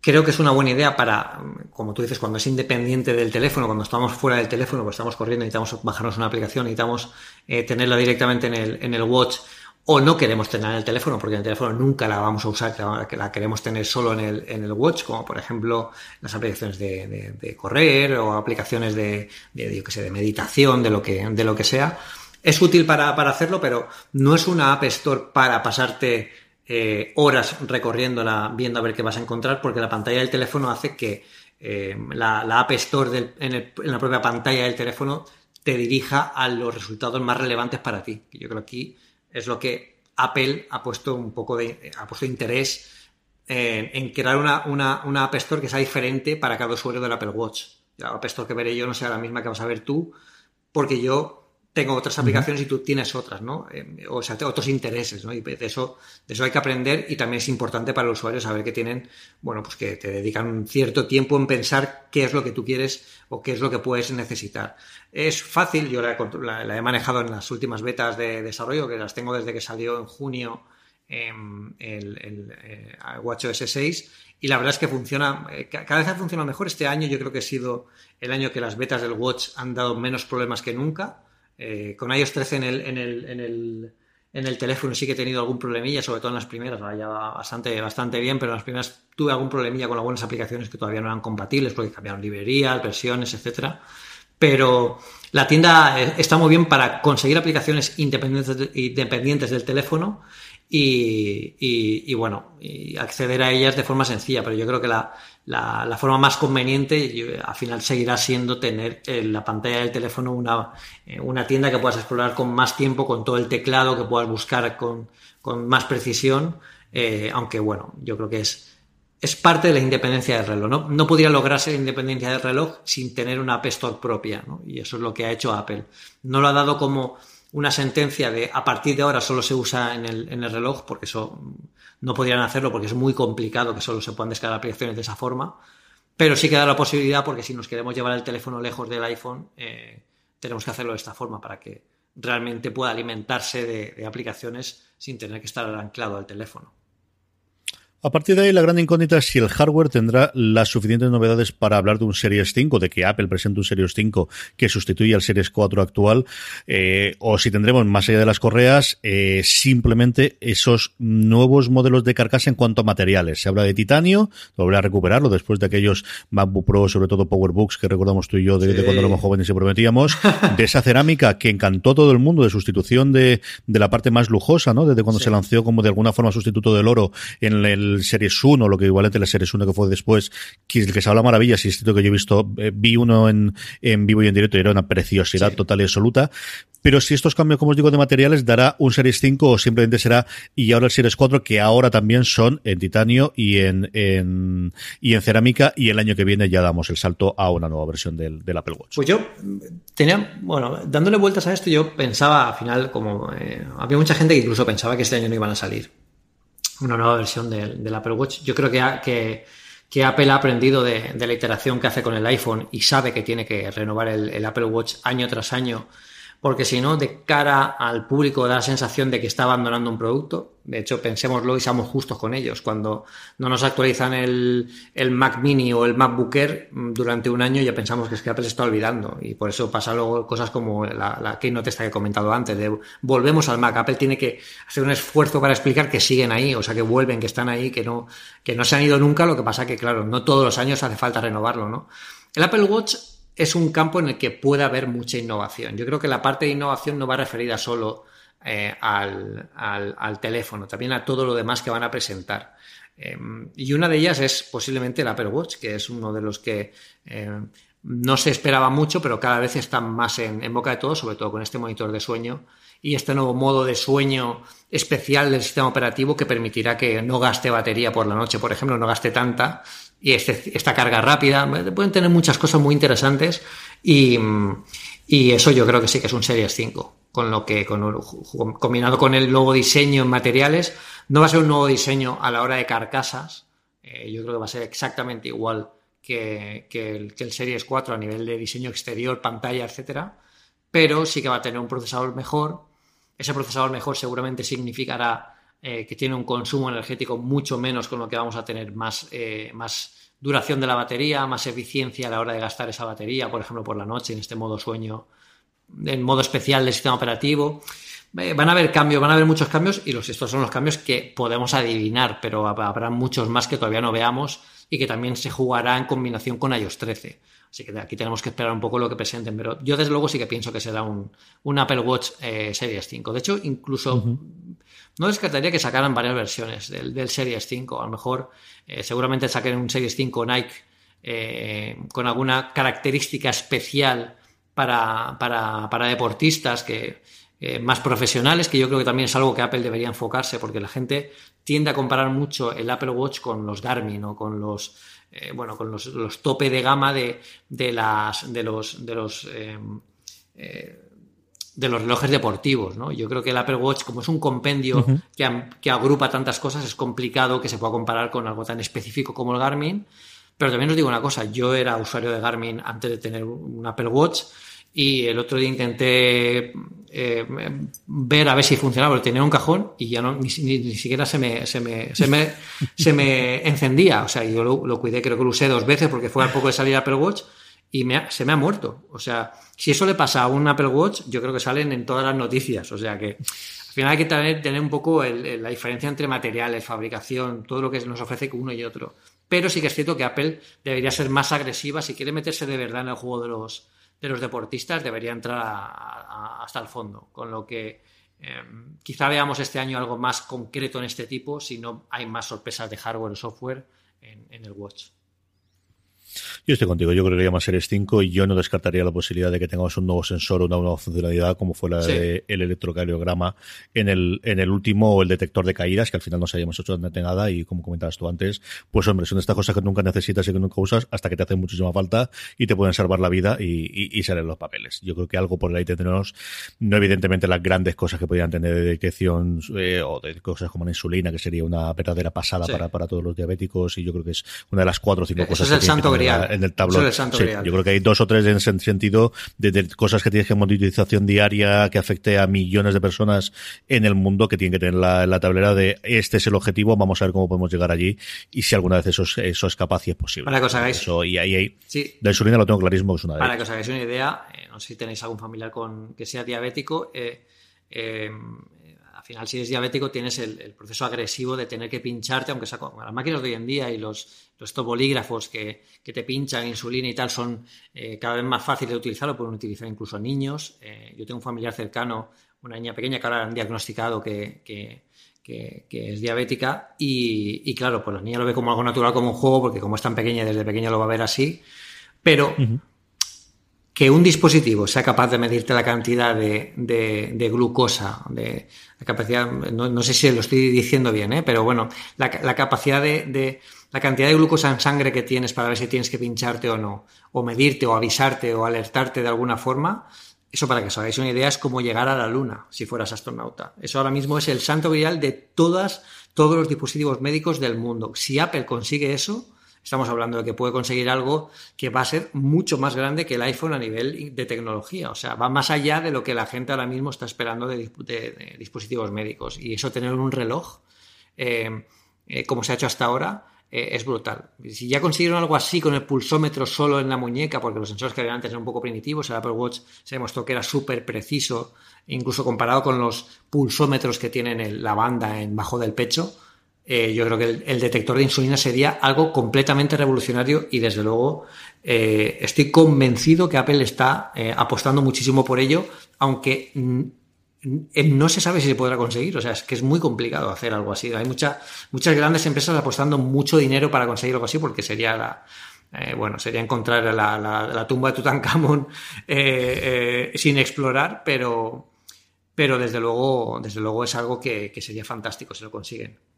creo que es una buena idea para, como tú dices, cuando es independiente del teléfono, cuando estamos fuera del teléfono, pues estamos corriendo, necesitamos bajarnos una aplicación, necesitamos eh, tenerla directamente en el, en el Watch o no queremos tener en el teléfono, porque en el teléfono nunca la vamos a usar, la, queremos tener solo en el, en el watch, como por ejemplo las aplicaciones de, correr o aplicaciones de, de, yo que sé, de meditación, de lo que, de lo que sea. Es útil para, hacerlo, pero no es una App Store para pasarte eh, horas recorriéndola viendo a ver qué vas a encontrar, porque la pantalla del teléfono hace que eh, la, App Store en, la propia pantalla del teléfono te dirija a los resultados más relevantes para ti. Yo creo que aquí es lo que Apple ha puesto un poco de ha puesto interés en, crear una, una, App Store que sea diferente para cada usuario del Apple Watch. La App Store que veré yo no sea la misma que vas a ver tú, porque yo tengo otras aplicaciones y tú tienes otras, ¿no? Eh, o sea, otros intereses, ¿no? Y de eso, de eso hay que aprender y también es importante para el usuario saber que tienen, bueno, pues que te dedican un cierto tiempo en pensar qué es lo que tú quieres o qué es lo que puedes necesitar. Es fácil, yo la, he manejado en las últimas betas de desarrollo, que las tengo desde que salió en junio el, el, eh, WatchOS 6 y la verdad es que funciona, eh, cada vez ha funcionado mejor. Este año yo creo que ha sido el año que las betas del Watch han dado menos problemas que nunca eh, con iOS 13 en el, en, el, en, el, en el teléfono sí que he tenido algún problemilla, sobre todo en las primeras, ya va bastante, bastante bien, pero en las primeras tuve algún problemilla con algunas aplicaciones que todavía no eran compatibles porque cambiaron librerías, versiones, etcétera. Pero la tienda eh, está muy bien para conseguir aplicaciones independientes, independientes del teléfono y, y, bueno, y acceder a ellas de forma sencilla. Pero yo creo que la, la, forma más conveniente al final seguirá siendo tener en la pantalla del teléfono una, eh, una, tienda que puedas explorar con más tiempo, con todo el teclado, que puedas buscar con, con más precisión. Eh, aunque bueno, yo creo que es, es parte de la independencia del reloj. No, no podría lograrse la independencia del reloj sin tener una App Store propia. ¿no? Y eso es lo que ha hecho Apple. No lo ha dado como una sentencia de a partir de ahora solo se usa en el, en el reloj, porque eso no podrían hacerlo porque es muy complicado que solo se puedan descargar aplicaciones de esa forma. Pero sí que da la posibilidad porque si nos queremos llevar el teléfono lejos del iPhone, eh, tenemos que hacerlo de esta forma para que realmente pueda alimentarse de aplicaciones sin tener que estar anclado al teléfono. A partir de ahí, la gran incógnita es si el hardware tendrá las suficientes novedades para hablar de un Series 5, de que Apple presente un Series 5 que sustituya al Series 4 actual, eh, o si tendremos, más allá de las correas, eh, simplemente esos nuevos modelos de carcasa en cuanto a materiales. Se habla de titanio, volverá a recuperarlo después de aquellos MacBook Pro, sobre todo PowerBooks, que recordamos tú y yo de, cuando éramos jóvenes y prometíamos, (laughs) de esa cerámica que encantó a todo el mundo, de sustitución de, de la parte más lujosa, ¿no? Desde cuando se lanzó como de alguna forma sustituto del oro en el el Series 1, lo que igualmente la Series 1 que fue después, que, que se habla maravillas, y es cierto que yo he visto, eh, vi uno en, en vivo y en directo y era una preciosidad total y absoluta, pero si estos cambios, como os digo, de materiales, dará un Series 5 o simplemente será, y ahora el Series 4, que ahora también son en titanio y en, en y en cerámica, y el año que viene ya damos el salto a una nueva versión del, del Apple Watch. Pues yo tenía, bueno, dándole vueltas a esto, yo pensaba al final, como eh, había mucha gente que incluso pensaba que este año no iban a salir una nueva versión del, Apple Watch. Yo creo que, que, Apple ha aprendido de, de, la iteración que hace con el iPhone y sabe que tiene que renovar el Apple Watch año tras año porque si no, de cara al público da la sensación de que está abandonando un producto. De hecho, pensémoslo y seamos justos con ellos. Cuando no nos actualizan el, el Mac Mini o el MacBook Air mm, durante un año, ya pensamos que es que Apple se está olvidando. Y por eso pasa luego cosas como la, la Keynote esta que he comentado antes, de volvemos al Mac. Apple tiene que hacer un esfuerzo para explicar que siguen ahí, o sea, que vuelven, que están ahí, que no, que no se han ido nunca. Lo que pasa que, claro, no todos los años hace falta renovarlo, ¿no? El Apple Watch es un campo en el que puede haber mucha innovación. Yo creo que la parte de innovación no va referida solo eh, al, teléfono, también a todo lo demás que van a presentar. Eh, y una de ellas es posiblemente el Apple Watch, que es uno de los que eh, no se esperaba mucho, pero cada vez está más en, en, boca de todos, sobre todo con este monitor de sueño y este nuevo modo de sueño especial del sistema operativo que permitirá que no gaste batería por la noche, por ejemplo, no gaste tanta y este, esta carga rápida. Pueden tener muchas cosas muy interesantes y, y, eso yo creo que sí que es un Series 5. Con lo que, con, combinado con el nuevo diseño en materiales, no va a ser un nuevo diseño a la hora de carcasas. Eh, yo creo que va a ser exactamente igual que, que, el, que el Series 4 a nivel de diseño exterior, pantalla, etcétera. Pero sí que va a tener un procesador mejor. Ese procesador mejor seguramente significará eh, que tiene un consumo energético mucho menos con lo que vamos a tener más, eh, más duración de la batería, más eficiencia a la hora de gastar esa batería, por ejemplo, por la noche, en este modo sueño, en modo especial del sistema operativo. Eh, van a haber cambios, van a haber muchos cambios y los, estos son los cambios que podemos adivinar, pero habrá muchos más que todavía no veamos y que también se jugará en combinación con iOS 13. Así que aquí tenemos que esperar un poco lo que presenten, pero yo desde luego sí que pienso que será un, un Apple Watch eh, Series 5. De hecho, incluso uh -huh. no descartaría que sacaran varias versiones del, del Series 5. A lo mejor eh, seguramente saquen un Series 5 Nike eh, con alguna característica especial para, para, para deportistas que, eh, más profesionales, que yo creo que también es algo que Apple debería enfocarse, porque la gente tiende a comparar mucho el Apple Watch con los Garmin o con los eh, bueno, con los, los, tope de gama de, de, las, de los, de los, eh, eh, de los relojes deportivos, ¿no? Yo creo que el Apple Watch, como es un compendio uh -huh. que, que, agrupa tantas cosas, es complicado que se pueda comparar con algo tan específico como el Garmin. Pero también os digo una cosa, yo era usuario de Garmin antes de tener un Apple Watch y el otro día intenté eh, ver a ver si funcionaba, pero tenía un cajón y ya no, ni, ni, ni siquiera se me, se, me, se, me, (laughs) se me encendía. O sea, yo lo, lo, cuidé, creo que lo usé dos veces porque fue al poco de salir Apple Watch y me ha, se me ha muerto. O sea, si eso le pasa a un Apple Watch, yo creo que salen en todas las noticias. O sea que al final hay que tener, tener un poco el, el, la diferencia entre materiales, fabricación, todo lo que nos ofrece uno y otro. Pero sí que es cierto que Apple debería ser más agresiva si quiere meterse de verdad en el juego de los de los deportistas debería entrar hasta el fondo, con lo que eh, quizá veamos este año algo más concreto en este tipo si no hay más sorpresas de hardware o software en el Watch. Yo estoy contigo, yo creo que llama Series 5 y yo no descartaría la posibilidad de que tengamos un nuevo sensor una nueva funcionalidad como fue la sí. del electrocardiograma en el, en el último o el detector de caídas, que al final no sabíamos hecho nada y como comentabas tú antes, pues hombre, son estas cosas que nunca necesitas y que nunca usas hasta que te hacen muchísima falta y te pueden salvar la vida y, y, y salen los papeles. Yo creo que algo por ahí tendremos, no evidentemente las grandes cosas que podrían tener de detección eh, o de cosas como la insulina, que sería una verdadera pasada sí. para, para todos los diabéticos y yo creo que es una de las cuatro o cinco Eso cosas es el que santo grial en el tablón. Sí, yo creo que hay dos o tres en ese sentido de, de, cosas que tienes que monitorización diaria que afecte a millones de personas en el mundo que tienen que tener la, la, tablera de este es el objetivo, vamos a ver cómo podemos llegar allí y si alguna vez eso es, eso es capaz y es posible. Para que os hagáis. Eso, y ahí, ahí sí. la insulina lo tengo clarísimo que es una de Para que os hagáis una idea, eh, no sé si tenéis algún familiar con que sea diabético, eh, eh, al final si eres diabético tienes el, el, proceso agresivo de tener que pincharte, aunque sea con las máquinas de hoy en día y los, los bolígrafos que, que, te pinchan insulina y tal son eh, cada vez más fáciles de utilizar, lo pueden utilizar incluso niños. Eh, yo tengo un familiar cercano, una niña pequeña que ahora han diagnosticado que, que, que, es diabética y, claro, pues la niña lo ve como algo natural, como un juego, porque como es tan pequeña desde pequeña lo va a ver así, pero que un dispositivo sea capaz de medirte la cantidad de, glucosa, de la capacidad, no, sé si lo estoy diciendo bien, ¿eh? pero bueno, la, capacidad de, la cantidad de glucosa en sangre que tienes para ver si tienes que pincharte o no, o medirte o avisarte o alertarte de alguna forma, eso para que os hagáis una idea es como llegar a la luna si fueras astronauta. Eso ahora mismo es el santo grial de todas, todos los dispositivos médicos del mundo. Si Apple consigue eso, Estamos hablando de que puede conseguir algo que va a ser mucho más grande que el iPhone a nivel de tecnología. O sea, va más allá de lo que la gente ahora mismo está esperando de, dispositivos médicos. Y eso tener un reloj, eh, eh, como se ha hecho hasta ahora, eh, es brutal. Si ya consiguieron algo así con el pulsómetro solo en la muñeca, porque los sensores que había antes eran un poco primitivos, el Apple Watch se demostró que era súper preciso, incluso comparado con los pulsómetros que tienen la banda en bajo del pecho eh, yo creo que el, detector de insulina sería algo completamente revolucionario y desde luego eh, estoy convencido que Apple está apostando muchísimo por ello, aunque no se sabe si se podrá conseguir. O sea, es que es muy complicado hacer algo así. Hay muchas grandes empresas apostando mucho dinero para conseguir algo así porque sería la, bueno, sería encontrar la, tumba de Tutankamón sin explorar, pero, pero desde luego, desde luego es algo que sería fantástico si lo consiguen.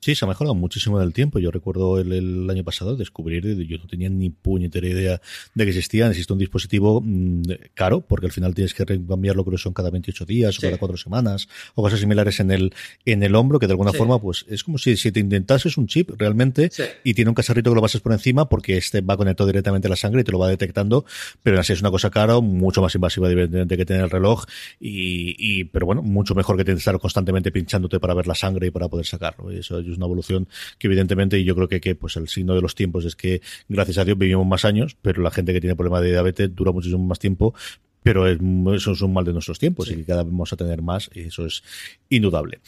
Sí, se ha mejorado muchísimo en el tiempo. Yo recuerdo el, año pasado descubrir, yo no tenía ni puñetera idea de que existía. Existe un dispositivo mm, caro, porque al final tienes que cambiarlo, creo que son cada 28 días o cada 4 semanas, o cosas similares en el, en el hombro, que de alguna forma, pues es como si, si te intentases un chip realmente y tiene un casarrito que lo pases por encima, porque este va conectado directamente a la sangre y te lo va detectando, pero así es una cosa cara, mucho más invasiva de que tener el reloj, y, y, pero bueno, mucho mejor que tener que estar constantemente pinchándote para ver la sangre y para poder sacarlo. Y eso es una evolución que evidentemente, y yo creo que, que pues el signo de los tiempos es que gracias a Dios vivimos más años, pero la gente que tiene problemas de diabetes dura muchísimo más tiempo, pero eso es un mal de nuestros tiempos y que cada vez vamos a tener más y eso es indudable.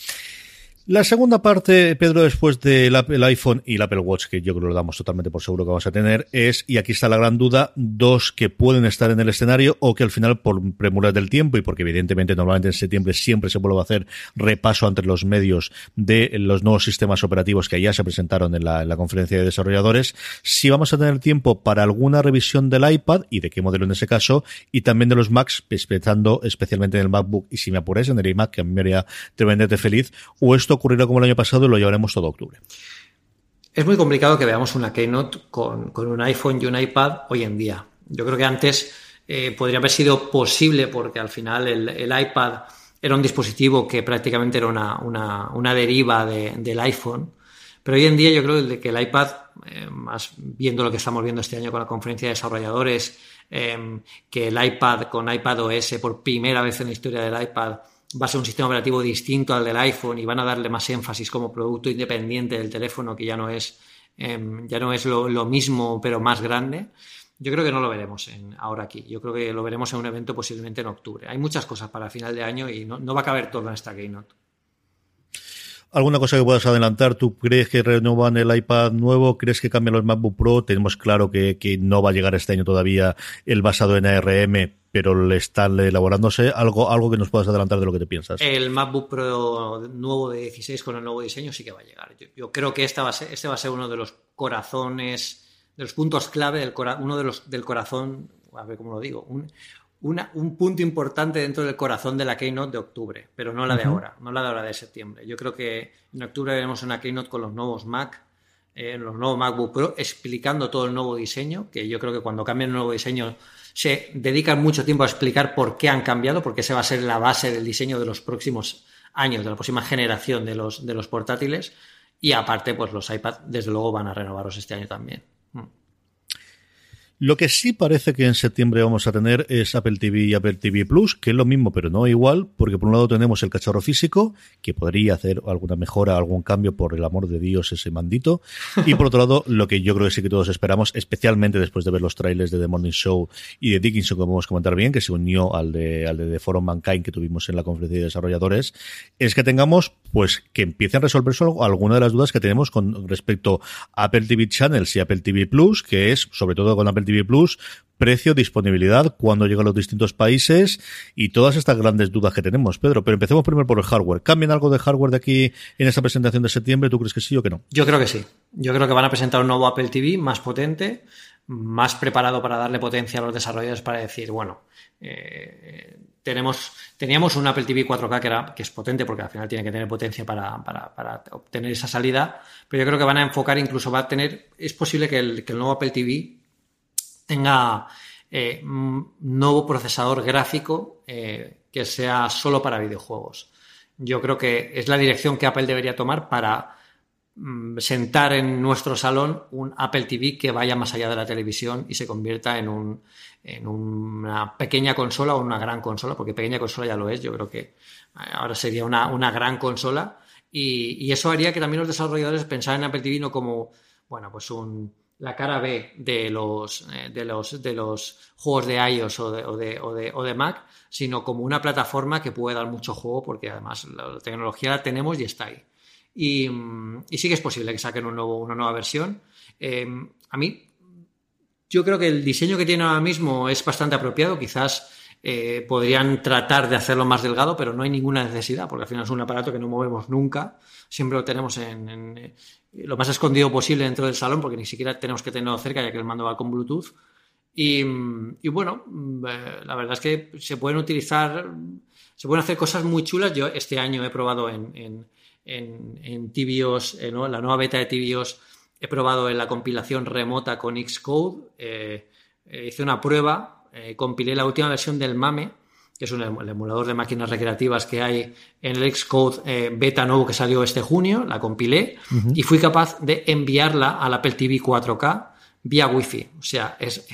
La segunda parte, Pedro, después del iPhone y el Apple Watch, que yo creo que lo damos totalmente por seguro que vamos a tener, es, y aquí está la gran duda, dos que pueden estar en el escenario o que al final, por premuras del tiempo y porque evidentemente normalmente en septiembre siempre se vuelve a hacer repaso entre los medios de los nuevos sistemas operativos que ya se presentaron en la, conferencia de desarrolladores, si vamos a tener tiempo para alguna revisión del iPad y de qué modelo en ese caso, y también de los Macs, pensando especialmente en el MacBook y si me apuráis en el iMac, que a mí me haría tremendamente feliz, o esto ocurrirá como el año pasado y lo llevaremos todo octubre. Es muy complicado que veamos una Keynote con, un iPhone y un iPad hoy en día. Yo creo que antes eh, podría haber sido posible porque al final el, iPad era un dispositivo que prácticamente era una, deriva del iPhone. Pero hoy en día yo creo que el iPad, eh, más viendo lo que estamos viendo este año con la conferencia de desarrolladores, eh, que el iPad con iPad OS por primera vez en la historia del iPad va a ser un sistema operativo distinto al del iPhone y van a darle más énfasis como producto independiente del teléfono, que ya no es, em, ya no es lo, mismo, pero más grande. Yo creo que no lo veremos en, ahora aquí. Yo creo que lo veremos en un evento posiblemente en octubre. Hay muchas cosas para final de año y no, va a caber todo en esta Keynote. ¿Alguna cosa que puedas adelantar? ¿Tú crees que renovan el iPad nuevo? ¿Crees que cambian los MacBook Pro? Tenemos claro que, que no va a llegar este año todavía el basado en ARM, pero le están elaborándose algo, algo que nos puedas adelantar de lo que te piensas. El MacBook Pro nuevo de 16 con el nuevo diseño sí que va a llegar. Yo, creo que esta va a ser, este va a ser uno de los corazones, de los puntos clave, del uno de los del corazón, a ver cómo lo digo, un, un punto importante dentro del corazón de la Keynote de octubre, pero no la de ahora, no la de ahora de septiembre. Yo creo que en octubre veremos una Keynote con los nuevos Mac, eh, los nuevos MacBook Pro, explicando todo el nuevo diseño, que yo creo que cuando cambien el nuevo diseño se dedican mucho tiempo a explicar por qué han cambiado, porque esa va a ser la base del diseño de los próximos años, de la próxima generación de los, de los portátiles. Y aparte, pues los iPad, desde luego, van a renovaros este año también. Lo que sí parece que en septiembre vamos a tener es Apple TV y Apple TV Plus, que es lo mismo pero no igual, porque por un lado tenemos el cacharro físico, que podría hacer alguna mejora, algún cambio por el amor de Dios ese mandito, y por otro lado lo que yo creo que sí que todos esperamos, especialmente después de ver los trailers de The Morning Show y de Dickinson, que podemos comentar bien, que se unió al de, al de The Forum Mankind que tuvimos en la conferencia de desarrolladores, es que tengamos pues que empiecen a resolverse alguna de las dudas que tenemos con respecto a Apple TV Channels y Apple TV Plus, que es sobre todo con Apple TV Plus, precio, disponibilidad, cuándo llegan los distintos países y todas estas grandes dudas que tenemos, Pedro. Pero empecemos primero por el hardware. ¿Cambian algo de hardware de aquí en esta presentación de septiembre? ¿Tú crees que sí o que no? Yo creo que sí. Yo creo que van a presentar un nuevo Apple TV más potente, más preparado para darle potencia a los desarrolladores para decir, bueno, eh, tenemos, teníamos un Apple TV 4K que, era, que es potente porque al final tiene que tener potencia para, obtener esa salida, pero yo creo que van a enfocar, incluso va a tener, es posible que el, nuevo Apple TV tenga eh, nuevo procesador gráfico eh, que sea solo para videojuegos. Yo creo que es la dirección que Apple debería tomar para mm, sentar en nuestro salón un Apple TV que vaya más allá de la televisión y se convierta en un, en una pequeña consola o una gran consola, porque pequeña consola ya lo es, yo creo que eh, ahora sería una, gran consola y, eso haría que también los desarrolladores pensaran en Apple TV no como, bueno, pues un, la cara B de los, eh, de los, de los juegos de iOS o de, o, de, o, de, o de Mac, sino como una plataforma que puede dar mucho juego porque además la tecnología la tenemos y está ahí. Y, sí que es posible que saquen un nuevo, una nueva versión. Eh, a mí yo creo que el diseño que tiene ahora mismo es bastante apropiado. Quizás eh, podrían tratar de hacerlo más delgado, pero no hay ninguna necesidad, porque al final es un aparato que no movemos nunca. Siempre lo tenemos en, eh, lo más escondido posible dentro del salón, porque ni siquiera tenemos que tenerlo cerca, ya que el mando va con Bluetooth. Y, bueno, mm, eh, la verdad es que se pueden utilizar, se pueden hacer cosas muy chulas. Yo este año he probado en, en, en, Tibios, la nueva beta de Tibios He probado en la compilación remota con Xcode, hice una prueba, eh, compilé la última versión del MAME, que es un, el emulador de máquinas recreativas que hay en el Xcode beta nuevo que salió este junio, la compilé y fui capaz de enviarla al Apple TV 4K vía Wi-Fi. O sea, es,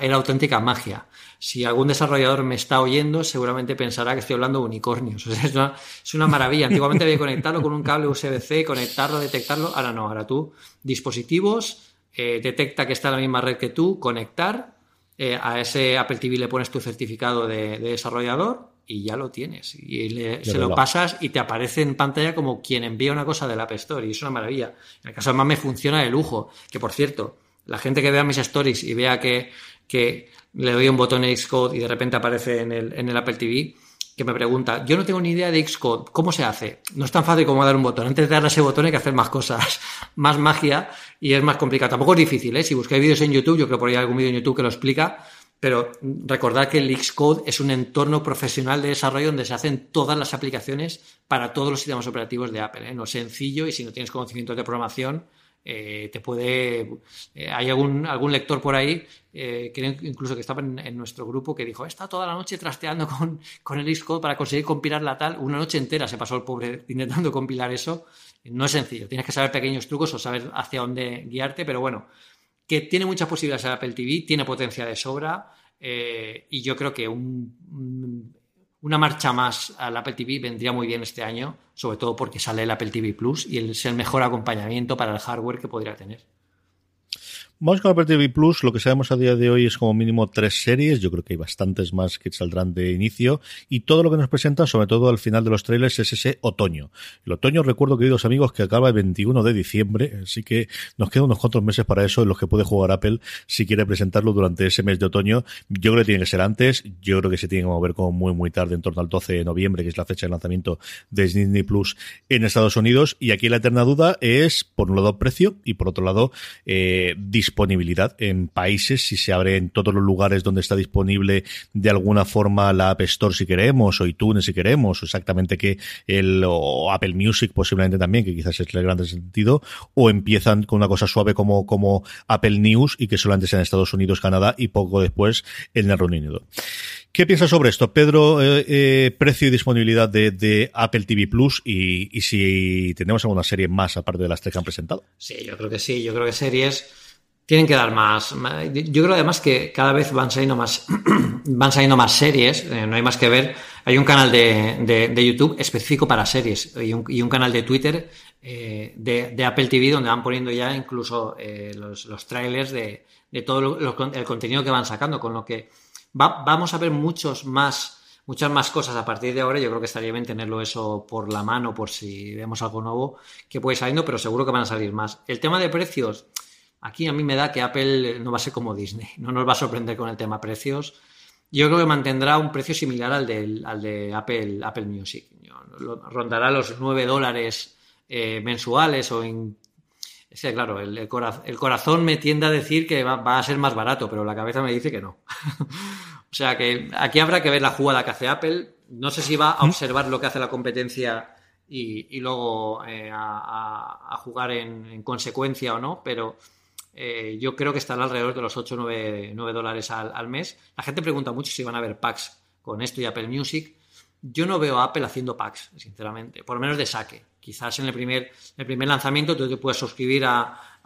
era auténtica magia. Si algún desarrollador me está oyendo, seguramente pensará que estoy hablando de unicornios. (laughs) es, una, maravilla. Antiguamente había que conectarlo con un cable USB-C, conectarlo, detectarlo. Ahora no, ahora tú, dispositivos, eh, detecta que está en la misma red que tú, conectar, eh, a ese Apple TV le pones tu certificado de, desarrollador y ya lo tienes. Y se lo pasas y te aparece en pantalla como quien envía una cosa del App Store. Y es una maravilla. En el caso de me funciona de lujo. Que por cierto, la gente que vea mis stories y vea que, que le doy un botón en Xcode y de repente aparece en el, en el Apple TV, que me pregunta, yo no tengo ni idea de Xcode, ¿cómo se hace? No es tan fácil como dar un botón. Antes de darle ese botón hay que hacer más cosas, (laughs) más magia y es más complicado. Tampoco es difícil, ¿eh? Si buscáis vídeos en YouTube, yo creo que por ahí hay algún vídeo en YouTube que lo explica, pero recordad que el Xcode es un entorno profesional de desarrollo donde se hacen todas las aplicaciones para todos los sistemas operativos de Apple. ¿eh? No es sencillo y si no tienes conocimientos de programación, eh, te puede. Eh, hay algún, algún lector por ahí, eh, incluso que estaba en, nuestro grupo, que dijo: Está toda la noche trasteando con, con el Xcode para conseguir compilar la tal. Una noche entera se pasó el pobre intentando compilar eso. No es sencillo, tienes que saber pequeños trucos o saber hacia dónde guiarte, pero bueno, que tiene muchas posibilidades el Apple TV, tiene potencia de sobra. y yo creo que un, una marcha más al Apple TV vendría muy bien este año, sobre todo porque sale el Apple TV Plus y es el mejor acompañamiento para el hardware que podría tener. Vamos con Apple TV Plus. Lo que sabemos a día de hoy es como mínimo tres series. Yo creo que hay bastantes más que saldrán de inicio. Y todo lo que nos presentan, sobre todo al final de los trailers, es ese otoño. El otoño, recuerdo, queridos amigos, que acaba el 21 de diciembre. Así que nos quedan unos cuantos meses para eso en los que puede jugar Apple si quiere presentarlo durante ese mes de otoño. Yo creo que tiene que ser antes. Yo creo que se tiene que mover como muy, muy tarde, en torno al 12 de noviembre, que es la fecha de lanzamiento de Disney Plus en Estados Unidos. Y aquí la eterna duda es, por un lado, precio y por otro lado, eh, disponibilidad en países, si se abre en todos los lugares donde está disponible de alguna forma la App Store si queremos, o iTunes si queremos, o exactamente que el o Apple Music posiblemente también, que quizás es el grande sentido, o empiezan con una cosa suave como, como Apple News y que solamente sea en Estados Unidos, Canadá y poco después en el Reino Unido. ¿Qué piensas sobre esto, Pedro? Eh, eh, precio y disponibilidad de, Apple TV Plus y, y, si tenemos alguna serie más aparte de las tres que han presentado. Sí, yo creo que sí. Yo creo que series tienen que dar más. Yo creo además que cada vez van saliendo más, (clears throat) van saliendo más series. Eh, no hay más que ver. Hay un canal de, de, YouTube específico para series y un, y un canal de Twitter eh, de, Apple TV donde van poniendo ya incluso eh, los, los, trailers de, de todo el contenido que van sacando, con lo que vamos a ver muchos más muchas más cosas a partir de ahora. Yo creo que estaría bien tenerlo eso por la mano, por si vemos algo nuevo que puede saliendo, pero seguro que van a salir más. El tema de precios, aquí a mí me da que Apple no va a ser como Disney, no nos va a sorprender con el tema precios. Yo creo que mantendrá un precio similar al de, al de Apple, Apple Music. Rondará los 9 dólares eh, mensuales o en... Claro, el, corazón me tiende a decir que va, a ser más barato, pero la cabeza me dice que no. (laughs) o sea que aquí habrá que ver la jugada que hace Apple. No sé si va a observar lo que hace la competencia y, luego eh, a, jugar en, consecuencia o no, pero eh, yo creo que estará alrededor de los 8 o 9, dólares al, mes. La gente pregunta mucho si van a haber packs con esto y Apple Music. Yo no veo a Apple haciendo packs, sinceramente, por lo menos de saque. Quizás en el primer, el primer lanzamiento tú te puedes suscribir a,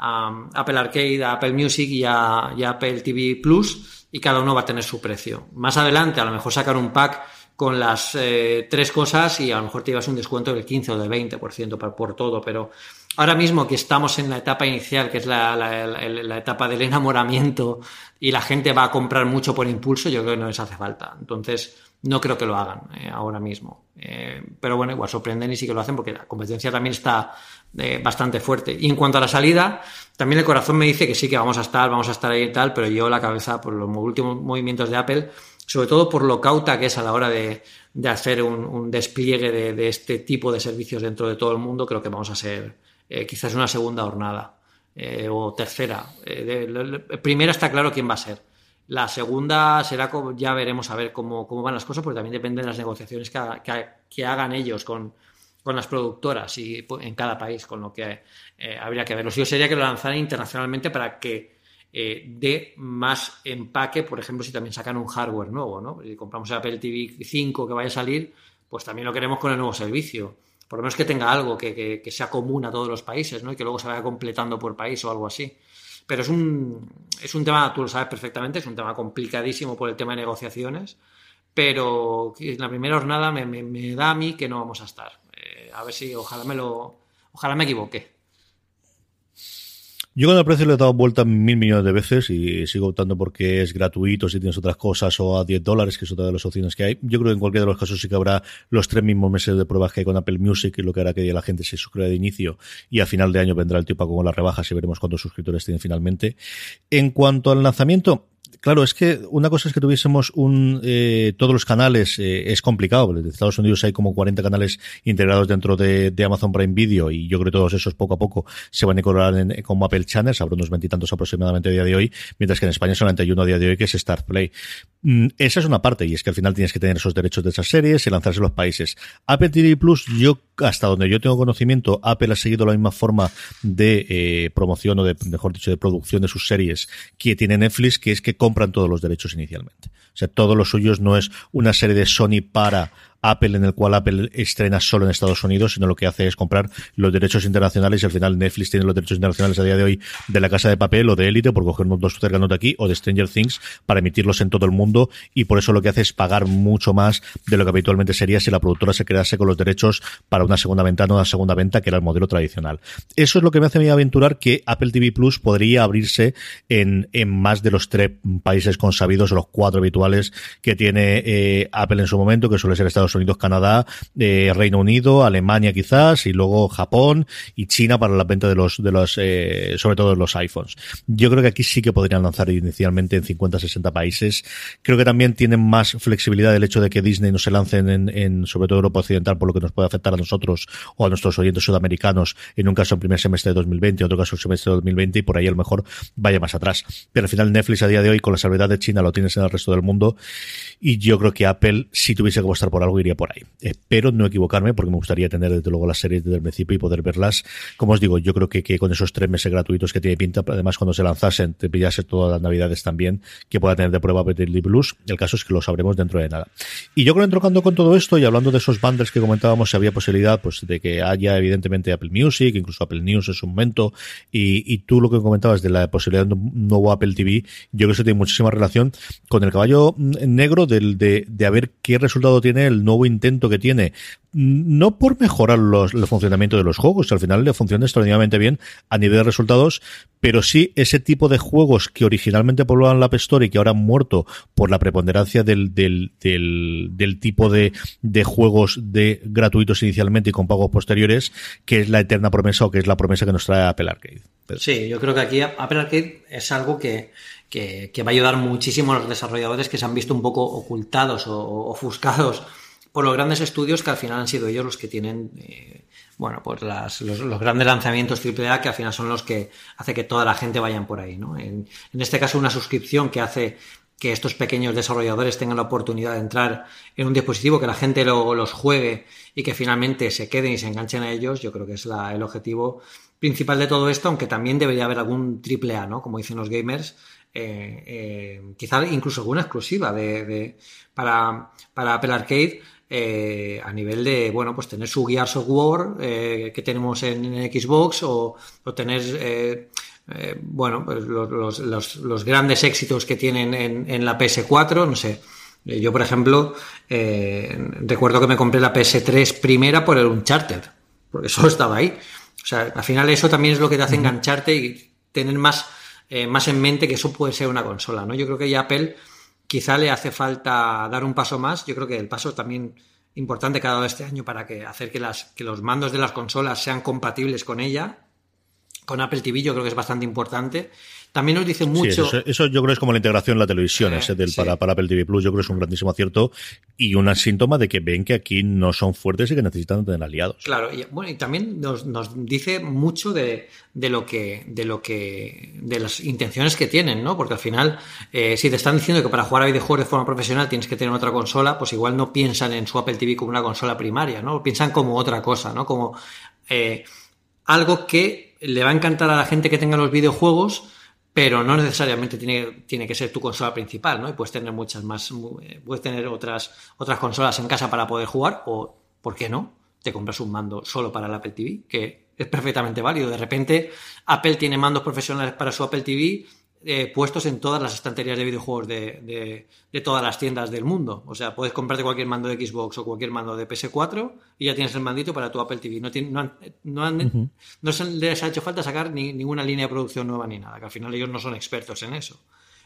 Apple Arcade, a Apple Music y a, Apple TV Plus y cada uno va a tener su precio. Más adelante a lo mejor sacar un pack con las eh, tres cosas y a lo mejor te llevas un descuento del 15 o del 20% por, por todo, pero ahora mismo que estamos en la etapa inicial, que es la, etapa del enamoramiento y la gente va a comprar mucho por impulso, yo creo que no les hace falta. Entonces, no creo que lo hagan eh, ahora mismo. Eh, pero bueno, igual sorprenden y sí que lo hacen porque la competencia también está bastante fuerte. Y en cuanto a la salida, también el corazón me dice que sí que vamos a estar, vamos a estar ahí y tal, pero yo la cabeza por los últimos movimientos de Apple sobre todo por lo cauta que es a la hora de, hacer un, despliegue de, este tipo de servicios dentro de todo el mundo, creo que vamos a ser eh, quizás una segunda jornada eh, o tercera. Eh, primera está claro quién va a ser. La segunda será, ya veremos a ver cómo, van las cosas, porque también depende de las negociaciones que, hagan ellos con, las productoras y en cada país, con lo que habría que ver. Lo suyo sería que lo lanzaran internacionalmente para que eh, de más empaque, por ejemplo, si también sacan un hardware nuevo, ¿no? Si compramos el Apple TV 5 que vaya a salir, pues también lo queremos con el nuevo servicio. Por lo menos que tenga algo que, sea común a todos los países, ¿no? Y que luego se vaya completando por país o algo así. Pero es un, es un tema, tú lo sabes perfectamente, es un tema complicadísimo por el tema de negociaciones, pero en la primera jornada me, da a mí que no vamos a estar. Eh, a ver si ojalá me lo, ojalá me equivoque. Yo con el precio le he dado vuelta mil millones de veces y sigo optando porque es gratuito si tienes otras cosas o a 10 dólares, que es otra de las opciones que hay. Yo creo que en cualquiera de los casos sí que habrá los tres mismos meses de pruebas que hay con Apple Music, lo que hará que la gente se suscriba de inicio y a final de año vendrá el tipo con las rebajas y veremos cuántos suscriptores tienen finalmente. En cuanto al lanzamiento, Claro, es que una cosa es que tuviésemos un eh, todos los canales eh, es complicado. En Estados Unidos hay como 40 canales integrados dentro de, Amazon Prime Video y yo creo que todos esos poco a poco se van a incorporar en, como Apple Channels, habrá unos veintitantos aproximadamente a día de hoy, mientras que en España solamente hay uno a día de hoy que es Start Play. Mm, esa es una parte y es que al final tienes que tener esos derechos de esas series y lanzarse en los países. Apple TV Plus, yo hasta donde yo tengo conocimiento, Apple ha seguido la misma forma de eh, promoción o de, mejor dicho, de producción de sus series que tiene Netflix, que es que compran todos los derechos inicialmente. O sea, todos los suyos no es una serie de Sony para Apple en el cual Apple estrena solo en Estados Unidos, sino lo que hace es comprar los derechos internacionales y al final Netflix tiene los derechos internacionales a día de hoy de la Casa de Papel o de Élite, por coger unos dos cercanos de aquí, o de Stranger Things para emitirlos en todo el mundo y por eso lo que hace es pagar mucho más de lo que habitualmente sería si la productora se quedase con los derechos para una segunda ventana o una segunda venta, que era el modelo tradicional. Eso es lo que me hace a mí aventurar que Apple TV Plus podría abrirse en, más de los tres países consabidos o los cuatro habituales que tiene eh, Apple en su momento, que suele ser Estados Unidos, Canadá, eh, Reino Unido, Alemania quizás, y luego Japón y China para la venta de los, de los, eh, sobre todo de los iPhones. Yo creo que aquí sí que podrían lanzar inicialmente en 50, 60 países. Creo que también tienen más flexibilidad el hecho de que Disney no se lance en, en sobre todo Europa Occidental, por lo que nos puede afectar a nosotros o a nuestros oyentes sudamericanos, en un caso en primer semestre de 2020, en otro caso en semestre de 2020, y por ahí a lo mejor vaya más atrás. Pero al final Netflix a día de hoy, con la salvedad de China, lo tienes en el resto del mundo, y yo creo que Apple, si tuviese que apostar por algo, por ahí. Espero no equivocarme porque me gustaría tener desde luego las series desde el principio y poder verlas. Como os digo, yo creo que, que con esos tres meses gratuitos que tiene pinta, además cuando se lanzasen, te pillase todas las navidades también, que pueda tener de prueba Betty Blues. El caso es que lo sabremos dentro de nada. Y yo creo que entrocando con todo esto y hablando de esos bundles que comentábamos, si había posibilidad pues de que haya evidentemente Apple Music, incluso Apple News en su momento, y, y tú lo que comentabas de la posibilidad de un nuevo Apple TV, yo creo que eso tiene muchísima relación con el caballo negro del, de, de a ver qué resultado tiene el nuevo intento que tiene, no por mejorar los, el funcionamiento de los juegos, al final le funciona extraordinariamente bien a nivel de resultados, pero sí ese tipo de juegos que originalmente poblaban la App Store y que ahora han muerto por la preponderancia del, del, del, tipo de, de juegos de gratuitos inicialmente y con pagos posteriores, que es la eterna promesa o que es la promesa que nos trae Apple Arcade. Sí, yo creo que aquí Apple Arcade es algo que, que, va a ayudar muchísimo a los desarrolladores que se han visto un poco ocultados o, ofuscados por los grandes estudios que al final han sido ellos los que tienen, eh, bueno, pues los, grandes lanzamientos AAA que al final son los que hace que toda la gente vayan por ahí, ¿no? En, este caso una suscripción que hace que estos pequeños desarrolladores tengan la oportunidad de entrar en un dispositivo, que la gente lo, los juegue y que finalmente se queden y se enganchen a ellos, yo creo que es el objetivo principal de todo esto, aunque también debería haber algún triple A, ¿no? Como dicen los gamers, eh, eh, quizá incluso alguna exclusiva de, para, para Apple Arcade eh, a nivel de, bueno, pues tener su Gears of War que tenemos en, Xbox o, tener, bueno, pues los, los, grandes éxitos que tienen en, en la PS4, no sé. Yo, por ejemplo, recuerdo que me compré la PS3 primera por el Uncharted, porque eso (laughs) estaba ahí. O sea, al final eso también es lo que te hace engancharte y tener más, eh, más en mente que eso puede ser una consola, ¿no? Yo creo que ya Apple quizá le hace falta dar un paso más. Yo creo que el paso también importante que ha dado este año para que hacer que, que los mandos de las consolas sean compatibles con ella, con Apple TV, yo creo que es bastante importante. También nos dice mucho. eso, yo creo que es como la integración en la televisión, ese del para, para, Apple TV Plus, yo creo que es un grandísimo acierto y un síntoma de que ven que aquí no son fuertes y que necesitan tener aliados. Claro, y bueno, y también nos, dice mucho de, lo que, de lo que, de las intenciones que tienen, ¿no? Porque al final, eh, si te están diciendo que para jugar a videojuegos de forma profesional tienes que tener otra consola, pues igual no piensan en su Apple TV como una consola primaria, ¿no? Piensan como otra cosa, ¿no? Como eh, algo que le va a encantar a la gente que tenga los videojuegos pero no necesariamente tiene, tiene que ser tu consola principal, ¿no? Y puedes tener muchas más, eh, puedes tener otras, otras consolas en casa para poder jugar, o, ¿por qué no? Te compras un mando solo para el Apple TV, que es perfectamente válido. De repente, Apple tiene mandos profesionales para su Apple TV eh, puestos en todas las estanterías de videojuegos de, de, todas las tiendas del mundo. O sea, puedes comprarte cualquier mando de Xbox o cualquier mando de PS4 y ya tienes el mandito para tu Apple TV. No, no, no, no se les ha hecho falta sacar ni, ninguna línea de producción nueva ni nada, que al final ellos no son expertos en eso.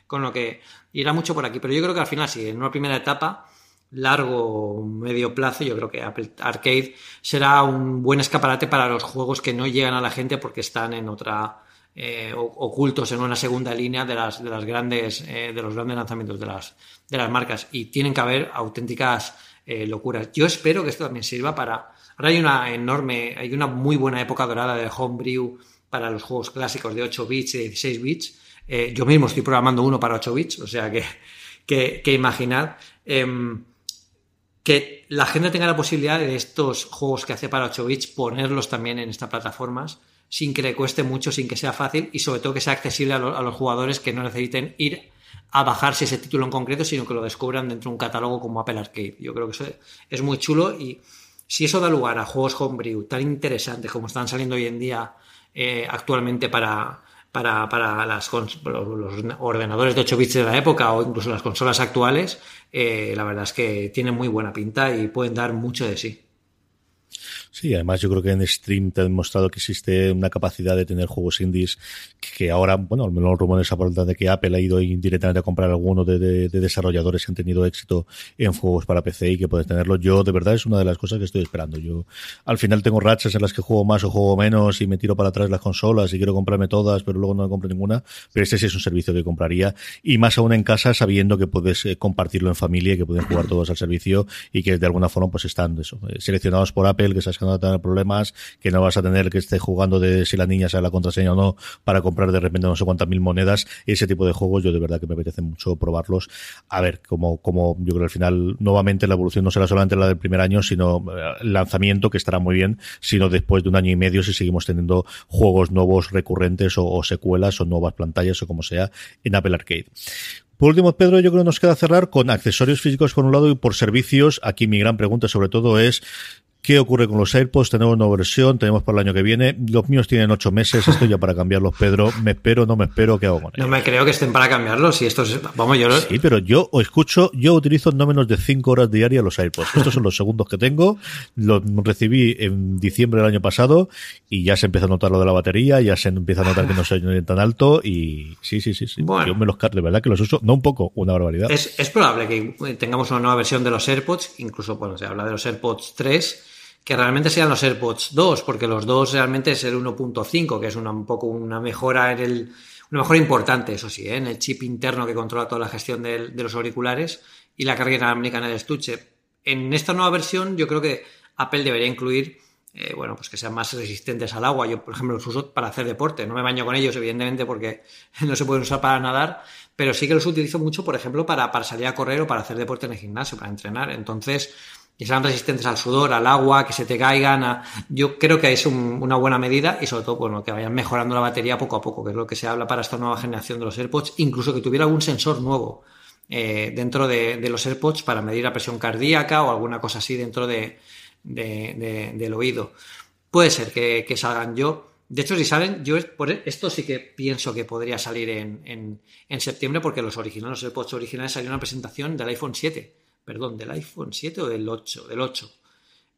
Con lo que irá mucho por aquí. Pero yo creo que al final, sí, en una primera etapa, largo medio plazo, yo creo que Apple Arcade será un buen escaparate para los juegos que no llegan a la gente porque están en otra eh, ocultos en una segunda línea de las, de las grandes, eh, de los grandes lanzamientos de las, de las marcas. Y tienen que haber auténticas eh, locuras. Yo espero que esto también sirva para. Ahora hay una enorme, hay una muy buena época dorada de homebrew para los juegos clásicos de 8 bits y 16 bits. yo mismo estoy programando uno para 8 bits, o sea que, que, que imaginad em, que la gente tenga la posibilidad de estos juegos que hace para 8 bits ponerlos también en estas plataformas sin que le cueste mucho, sin que sea fácil y sobre todo que sea accesible a, los jugadores que no necesiten ir a bajarse ese título en concreto, sino que lo descubran dentro de un catálogo como Apple Arcade. Yo creo que eso es muy chulo y si eso da lugar a juegos homebrew tan interesantes como están saliendo hoy en día eh, actualmente para, para, las, los ordenadores de 8 bits de la época o incluso las consolas actuales, eh, la verdad es que tienen muy buena pinta y pueden dar mucho de sí. Sí, además yo creo que en Stream te ha demostrado que existe una capacidad de tener juegos indies que ahora, bueno, al menos los rumores aportan de que Apple ha ido indirectamente a comprar algunos de, desarrolladores que han tenido éxito en juegos para PC y que puedes tenerlo. Yo, de verdad, es una de las cosas que estoy esperando. Yo, al final tengo rachas en las que juego más o juego menos y me tiro para atrás las consolas y quiero comprarme todas, pero luego no me compro ninguna. Pero este sí es un servicio que compraría y más aún en casa sabiendo que puedes eh, compartirlo en familia y que pueden jugar todos al servicio y que de alguna forma pues están eso, eh, seleccionados por Apple, que sabes que no a tener problemas, que no vas a tener que esté jugando de si la niña sabe la contraseña o no para comprar de repente no sé cuántas mil monedas. Ese tipo de juegos yo de verdad que me apetece mucho probarlos. A ver, como, como yo creo que al final nuevamente la evolución no será solamente la del primer año, sino eh, el lanzamiento que estará muy bien, sino después de un año y medio si seguimos teniendo juegos nuevos recurrentes o, o secuelas o nuevas pantallas o como sea en Apple Arcade. Por último, Pedro, yo creo que nos queda cerrar con accesorios físicos por un lado y por servicios. Aquí mi gran pregunta sobre todo es ¿Qué ocurre con los AirPods? Tenemos una versión, tenemos para el año que viene. Los míos tienen ocho meses, estoy ya para cambiarlos, Pedro. ¿Me espero, no me espero? ¿Qué hago con ellos? No me creo que estén para cambiarlos. Si estos, vamos, yo Sí, pero yo o escucho, yo utilizo no menos de cinco horas diarias los AirPods. Estos son los segundos que tengo. Los recibí en diciembre del año pasado y ya se empieza a notar lo de la batería, ya se empieza a notar que no soy tan alto y sí, sí, sí, sí. Yo me los de verdad que los uso, no un poco, una barbaridad. Es, es probable que tengamos una nueva versión de los AirPods, incluso, bueno, se habla de los AirPods 3 que realmente sean los AirPods 2, porque los dos realmente es el 1.5, que es una, un poco una mejora en el, una mejora importante, eso sí, ¿eh? en el chip interno que controla toda la gestión de, los auriculares y la carga inalámbrica en el estuche. En esta nueva versión yo creo que Apple debería incluir, eh, bueno, pues que sean más resistentes al agua. Yo, por ejemplo, los uso para hacer deporte. No me baño con ellos, evidentemente, porque (laughs) no se pueden usar para nadar, pero sí que los utilizo mucho, por ejemplo, para, para salir a correr o para hacer deporte en el gimnasio, para entrenar. Entonces, que sean resistentes al sudor, al agua, que se te caigan. Yo creo que es una buena medida y sobre todo bueno, que vayan mejorando la batería poco a poco, que es lo que se habla para esta nueva generación de los AirPods, incluso que tuviera algún sensor nuevo eh, dentro de, los AirPods para medir la presión cardíaca o alguna cosa así dentro de, del oído. Puede ser que, salgan yo. De hecho, si salen, yo por esto sí que pienso que podría salir en, en septiembre porque los originales, los AirPods originales salieron una presentación del iPhone 7 perdón, del iPhone 7 o del 8, del 8.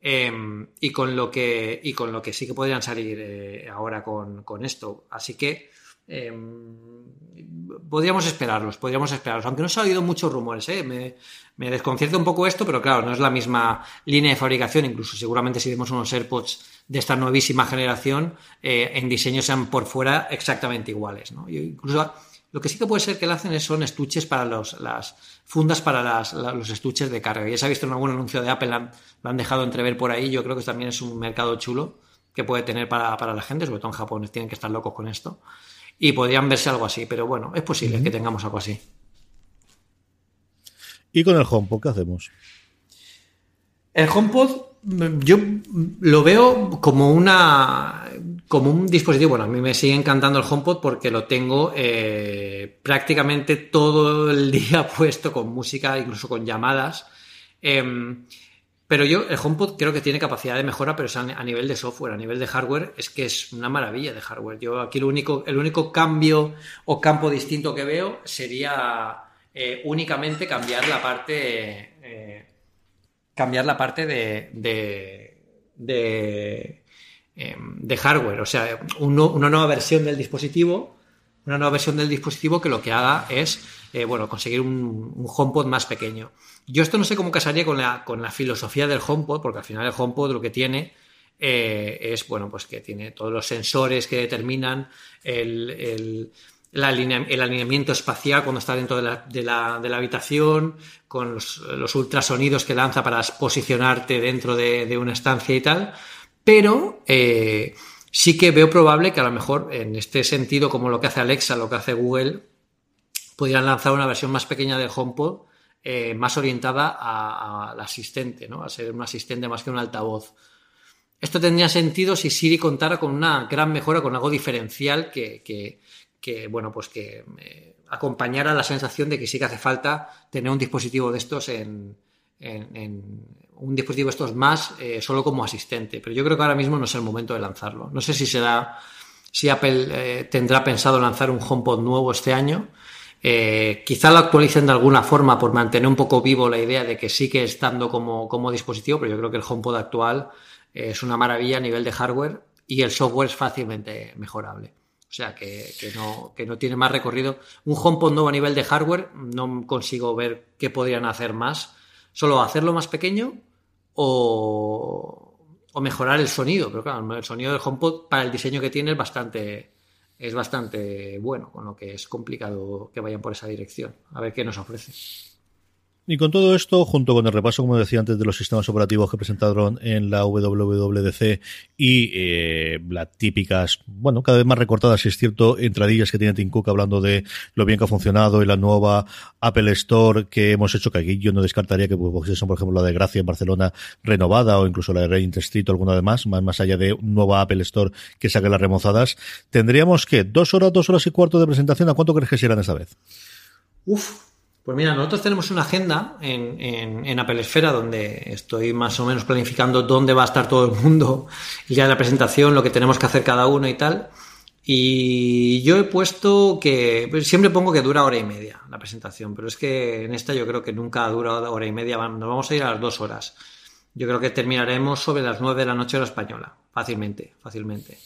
Em, y, con lo que, y con lo que sí que podrían salir eh, ahora con, esto. Así que em, podríamos esperarlos, podríamos esperarlos. Aunque no se ha oído muchos rumores, ¿eh? me, me, desconcierta un poco esto, pero claro, no es la misma línea de fabricación. Incluso seguramente si vemos unos AirPods de esta nuevísima generación, eh, en diseño sean por fuera exactamente iguales. ¿no? incluso lo que sí que puede ser que le hacen son estuches para los, las fundas para los estuches de carga. Ya se ha visto en algún anuncio de Apple, lo han dejado entrever por ahí. Yo creo que también es un mercado chulo que puede tener para, la gente, sobre todo en Japón, tienen que estar locos con esto. Y podrían verse algo así, pero bueno, es posible que tengamos algo así. ¿Y con el HomePod qué hacemos? El HomePod yo lo veo como una como un dispositivo. Bueno, a mí me sigue encantando el HomePod porque lo tengo eh, prácticamente todo el (laughs) día puesto con música, incluso con llamadas. Em, pero yo, el HomePod creo que tiene capacidad de mejora, pero es a, nivel de software, a nivel de hardware, es que es una maravilla de hardware. Yo aquí lo único, el único cambio o campo distinto que veo sería eh, únicamente cambiar la parte. Eh, cambiar la parte de, de, em, de, hardware, o sea, una nueva versión del dispositivo, una nueva versión del dispositivo que lo que haga es, eh, bueno, conseguir un, HomePod más pequeño. Yo esto no sé cómo casaría con la, con la filosofía del HomePod, porque al final el HomePod lo que tiene eh, es, bueno, pues que tiene todos los sensores que determinan el el alineamiento espacial cuando está dentro de la, habitación, con los, ultrasonidos que lanza para posicionarte dentro de, una estancia y tal. Pero eh, sí que veo probable que a lo mejor en este sentido, como lo que hace Alexa, lo que hace Google, pudieran lanzar una versión más pequeña del HomePod, eh, más orientada al asistente, ¿no? a ser un asistente más que un altavoz. Esto tendría sentido si Siri contara con una gran mejora, con algo diferencial que, que, bueno, pues que eh, acompañara la sensación de que sí que hace falta tener un dispositivo de estos en, un dispositivo estos más eh, solo como asistente. Pero yo creo que ahora mismo no es el momento de lanzarlo. No sé si será, si Apple eh, tendrá pensado lanzar un HomePod nuevo este año. quizá lo actualicen de alguna forma por mantener un poco vivo la idea de que sigue estando como, como dispositivo, pero yo creo que el HomePod actual es una maravilla a nivel de hardware y el software es fácilmente mejorable. O sea, que, no, que no tiene más recorrido. Un HomePod nuevo a nivel de hardware, no consigo ver qué podrían hacer más. Solo hacerlo más pequeño o, o mejorar el sonido. Pero claro, el sonido del HomePod para el diseño que tiene es bastante, es bastante bueno, con lo que es complicado que vayan por esa dirección. A ver qué nos ofrece. Y con todo esto, junto con el repaso, como decía antes, de los sistemas operativos que presentaron en la WWDC y eh, las típicas, bueno, cada vez más recortadas, si es cierto, entradillas que tiene Tim Cook hablando de lo bien que ha funcionado y la nueva Apple Store que hemos hecho, que aquí yo no descartaría que pues, son, por ejemplo, la de Gracia en Barcelona renovada o incluso la de Regent Street o alguna de más, más, allá de nueva Apple Store que saque las remozadas. Tendríamos que dos horas, dos horas y cuarto de presentación. ¿A cuánto crees que serán esta vez? Uf, Pues mira, nosotros tenemos una agenda en, Apple Esfera donde estoy más o menos planificando dónde va a estar todo el mundo el día de la presentación, lo que tenemos que hacer cada uno y tal. Y yo he puesto que, pues siempre pongo que dura hora y media la presentación, pero es que en esta yo creo que nunca dura hora y media, nos vamos a ir a las dos horas. Yo creo que terminaremos sobre las nueve de la noche hora española, fácilmente, fácilmente.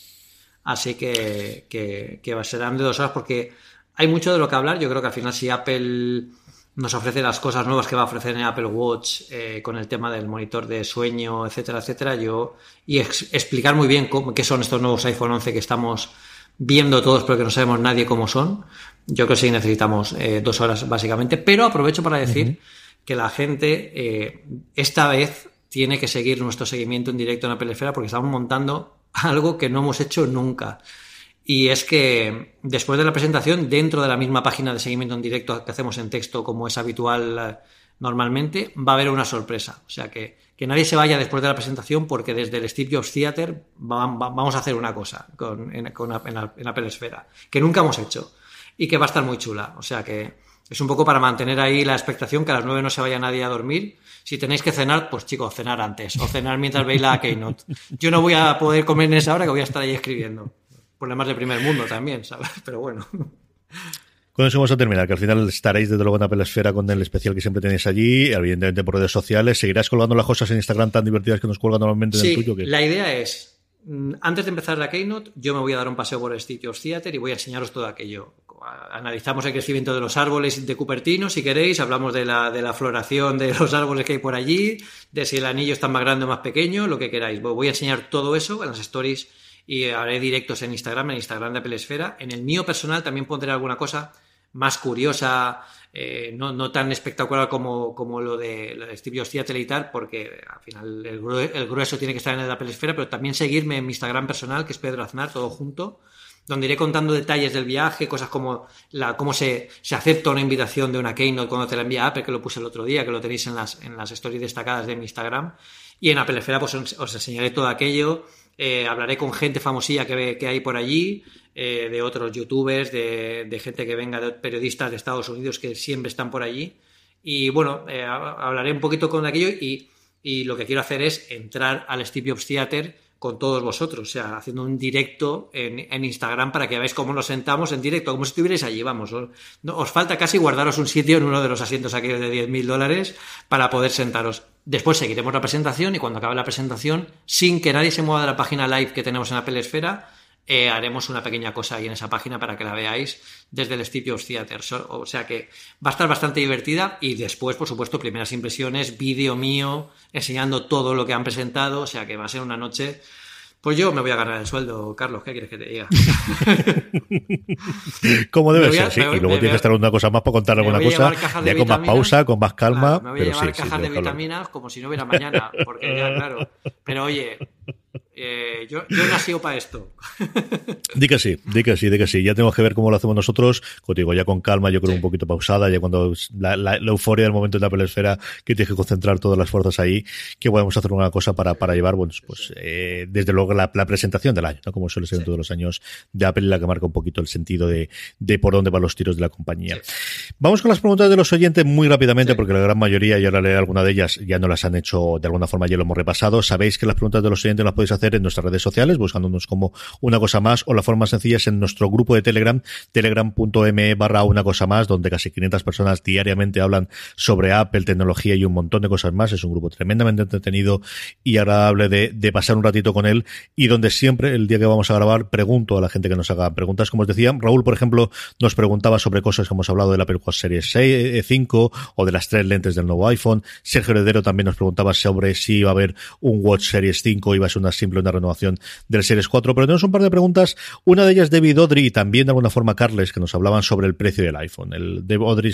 Así que, que, que serán de dos horas porque hay mucho de lo que hablar. Yo creo que al final si Apple nos ofrece las cosas nuevas que va a ofrecer en Apple Watch eh, con el tema del monitor de sueño, etcétera, etcétera, yo y explicar muy bien cómo, qué son estos nuevos iPhone 11 que estamos viendo todos pero que no sabemos nadie cómo son. Yo creo que sí necesitamos eh, dos horas básicamente, pero aprovecho para decir que la gente eh, esta vez tiene que seguir nuestro seguimiento en directo en Apple Esfera porque estamos montando (laughs) algo que no hemos hecho nunca. Y es que después de la presentación, dentro de la misma página de seguimiento en directo que hacemos en texto, como es habitual eh, normalmente, va a haber una sorpresa. O sea que, que nadie se vaya después de la presentación, porque desde el Steve Jobs Theater vamos a hacer una cosa con, en, con, en, Apple Esfera, que nunca hemos hecho y que va a estar muy chula. O sea que es un poco para mantener ahí la expectación que a las nueve no se vaya nadie a dormir. Si tenéis que cenar, pues chicos, cenar antes o cenar mientras veis la Keynote. Yo no voy a poder comer en esa hora que voy a estar ahí escribiendo problemas de primer mundo también, ¿sabes? (laughs) Pero bueno. Con eso vamos a terminar, que al final estaréis desde luego en Apple Esfera con el especial que siempre tenéis allí, evidentemente por redes sociales. ¿Seguirás colgando las cosas en Instagram tan divertidas que nos cuelgan normalmente en el tuyo? La idea es, mm, antes de empezar la Keynote, yo me voy a dar un paseo por el sitio Theater y voy a enseñaros todo aquello. Analizamos el crecimiento de los árboles de Cupertino, si queréis, hablamos de la, de la floración de (laughs) los árboles que hay por allí, de si el anillo está más grande o más pequeño, lo que queráis. Voy a enseñar todo eso en las stories y haré directos en Instagram, en Instagram de Apple Esfera. En el mío personal también pondré alguna cosa más curiosa, eh, no, tan espectacular como, como lo de, lo de Steve Jobs y tal, porque al final el, grueso tiene que estar en el Apple Esfera, pero también seguirme en mi Instagram personal, que es Pedro Aznar, todo junto, donde iré contando detalles del viaje, cosas como la, cómo se, se acepta una invitación de una Keynote cuando te la envía Apple, que lo puse el otro día, que lo tenéis en las, en las stories destacadas de mi Instagram. Y en Apple Esfera pues os enseñaré todo aquello eh, hablaré con gente famosilla que, que hay por allí, eh, de otros youtubers, de, gente que venga de periodistas de Estados Unidos que siempre están por allí. Y bueno, eh, hablaré un poquito con aquello y, lo que quiero hacer es entrar al Steve Jobs Theater con todos vosotros, o sea, haciendo un directo en, Instagram para que veáis cómo nos sentamos en directo, como si estuvierais allí, vamos. Os, falta casi guardaros un sitio en uno de los asientos aquellos de 10.000 dólares para poder sentaros. Después seguiremos la presentación y cuando acabe la presentación, sin que nadie se mueva de la página live que tenemos en Apple Esfera, eh, haremos una pequeña cosa ahí en esa página para que la veáis desde el Jobs Theater. o sea que va a estar bastante divertida y después, por supuesto, primeras impresiones, vídeo mío enseñando todo lo que han presentado. O sea que va a ser una noche pues yo me voy a ganar el sueldo, Carlos, ¿qué quieres que te diga? (laughs) Como debe ser, sí. y luego tienes que estar una cosa más para contar alguna cosa, ya con más pausa, con más calma. me voy a llevar cajas de vitaminas como si no hubiera mañana, porque ya, claro. Pero oye, eh, yo, yo he nacido para esto. (laughs) di que sí, di que sí, di que sí. Ya tenemos que ver cómo lo hacemos nosotros. Contigo, ya con calma, yo creo un poquito pausada, ya cuando la, euforia del momento de la pelesfera, que tienes que concentrar todas las fuerzas ahí, que podemos hacer una cosa para, para llevar, bueno, pues eh, desde luego la, presentación del año, ¿no? como suele ser en todos los años de Apple, la que marca un poquito el sentido de, de por dónde van los tiros de la compañía. Vamos con las preguntas de los oyentes muy rápidamente, porque la gran mayoría, y ahora leeré alguna de ellas, ya no las han hecho de alguna forma, ya lo hemos repasado. Sabéis que las preguntas de los oyentes las podéis hacer en nuestras redes sociales, buscándonos como una cosa más, o la forma sencilla es en nuestro grupo de Telegram, telegram.me barra una cosa más, donde casi 500 personas diariamente hablan sobre Apple, tecnología y un montón de cosas más. Es un grupo tremendamente entretenido y agradable de, de pasar un ratito con él y donde siempre, el día que vamos a grabar, pregunto a la gente que nos haga preguntas. Como os decía, Raúl, por ejemplo, nos preguntaba sobre cosas que hemos hablado del Apple Watch Series 6, 5 o de las tres lentes del nuevo iPhone. Sergio Heredero también nos preguntaba sobre si iba a haber un Watch Series 5 iba una simple una renovación del Series 4. Pero tenemos un par de preguntas. Una de ellas David Audrey y también de alguna forma Carles, que nos hablaban sobre el precio del iPhone. El David Audrey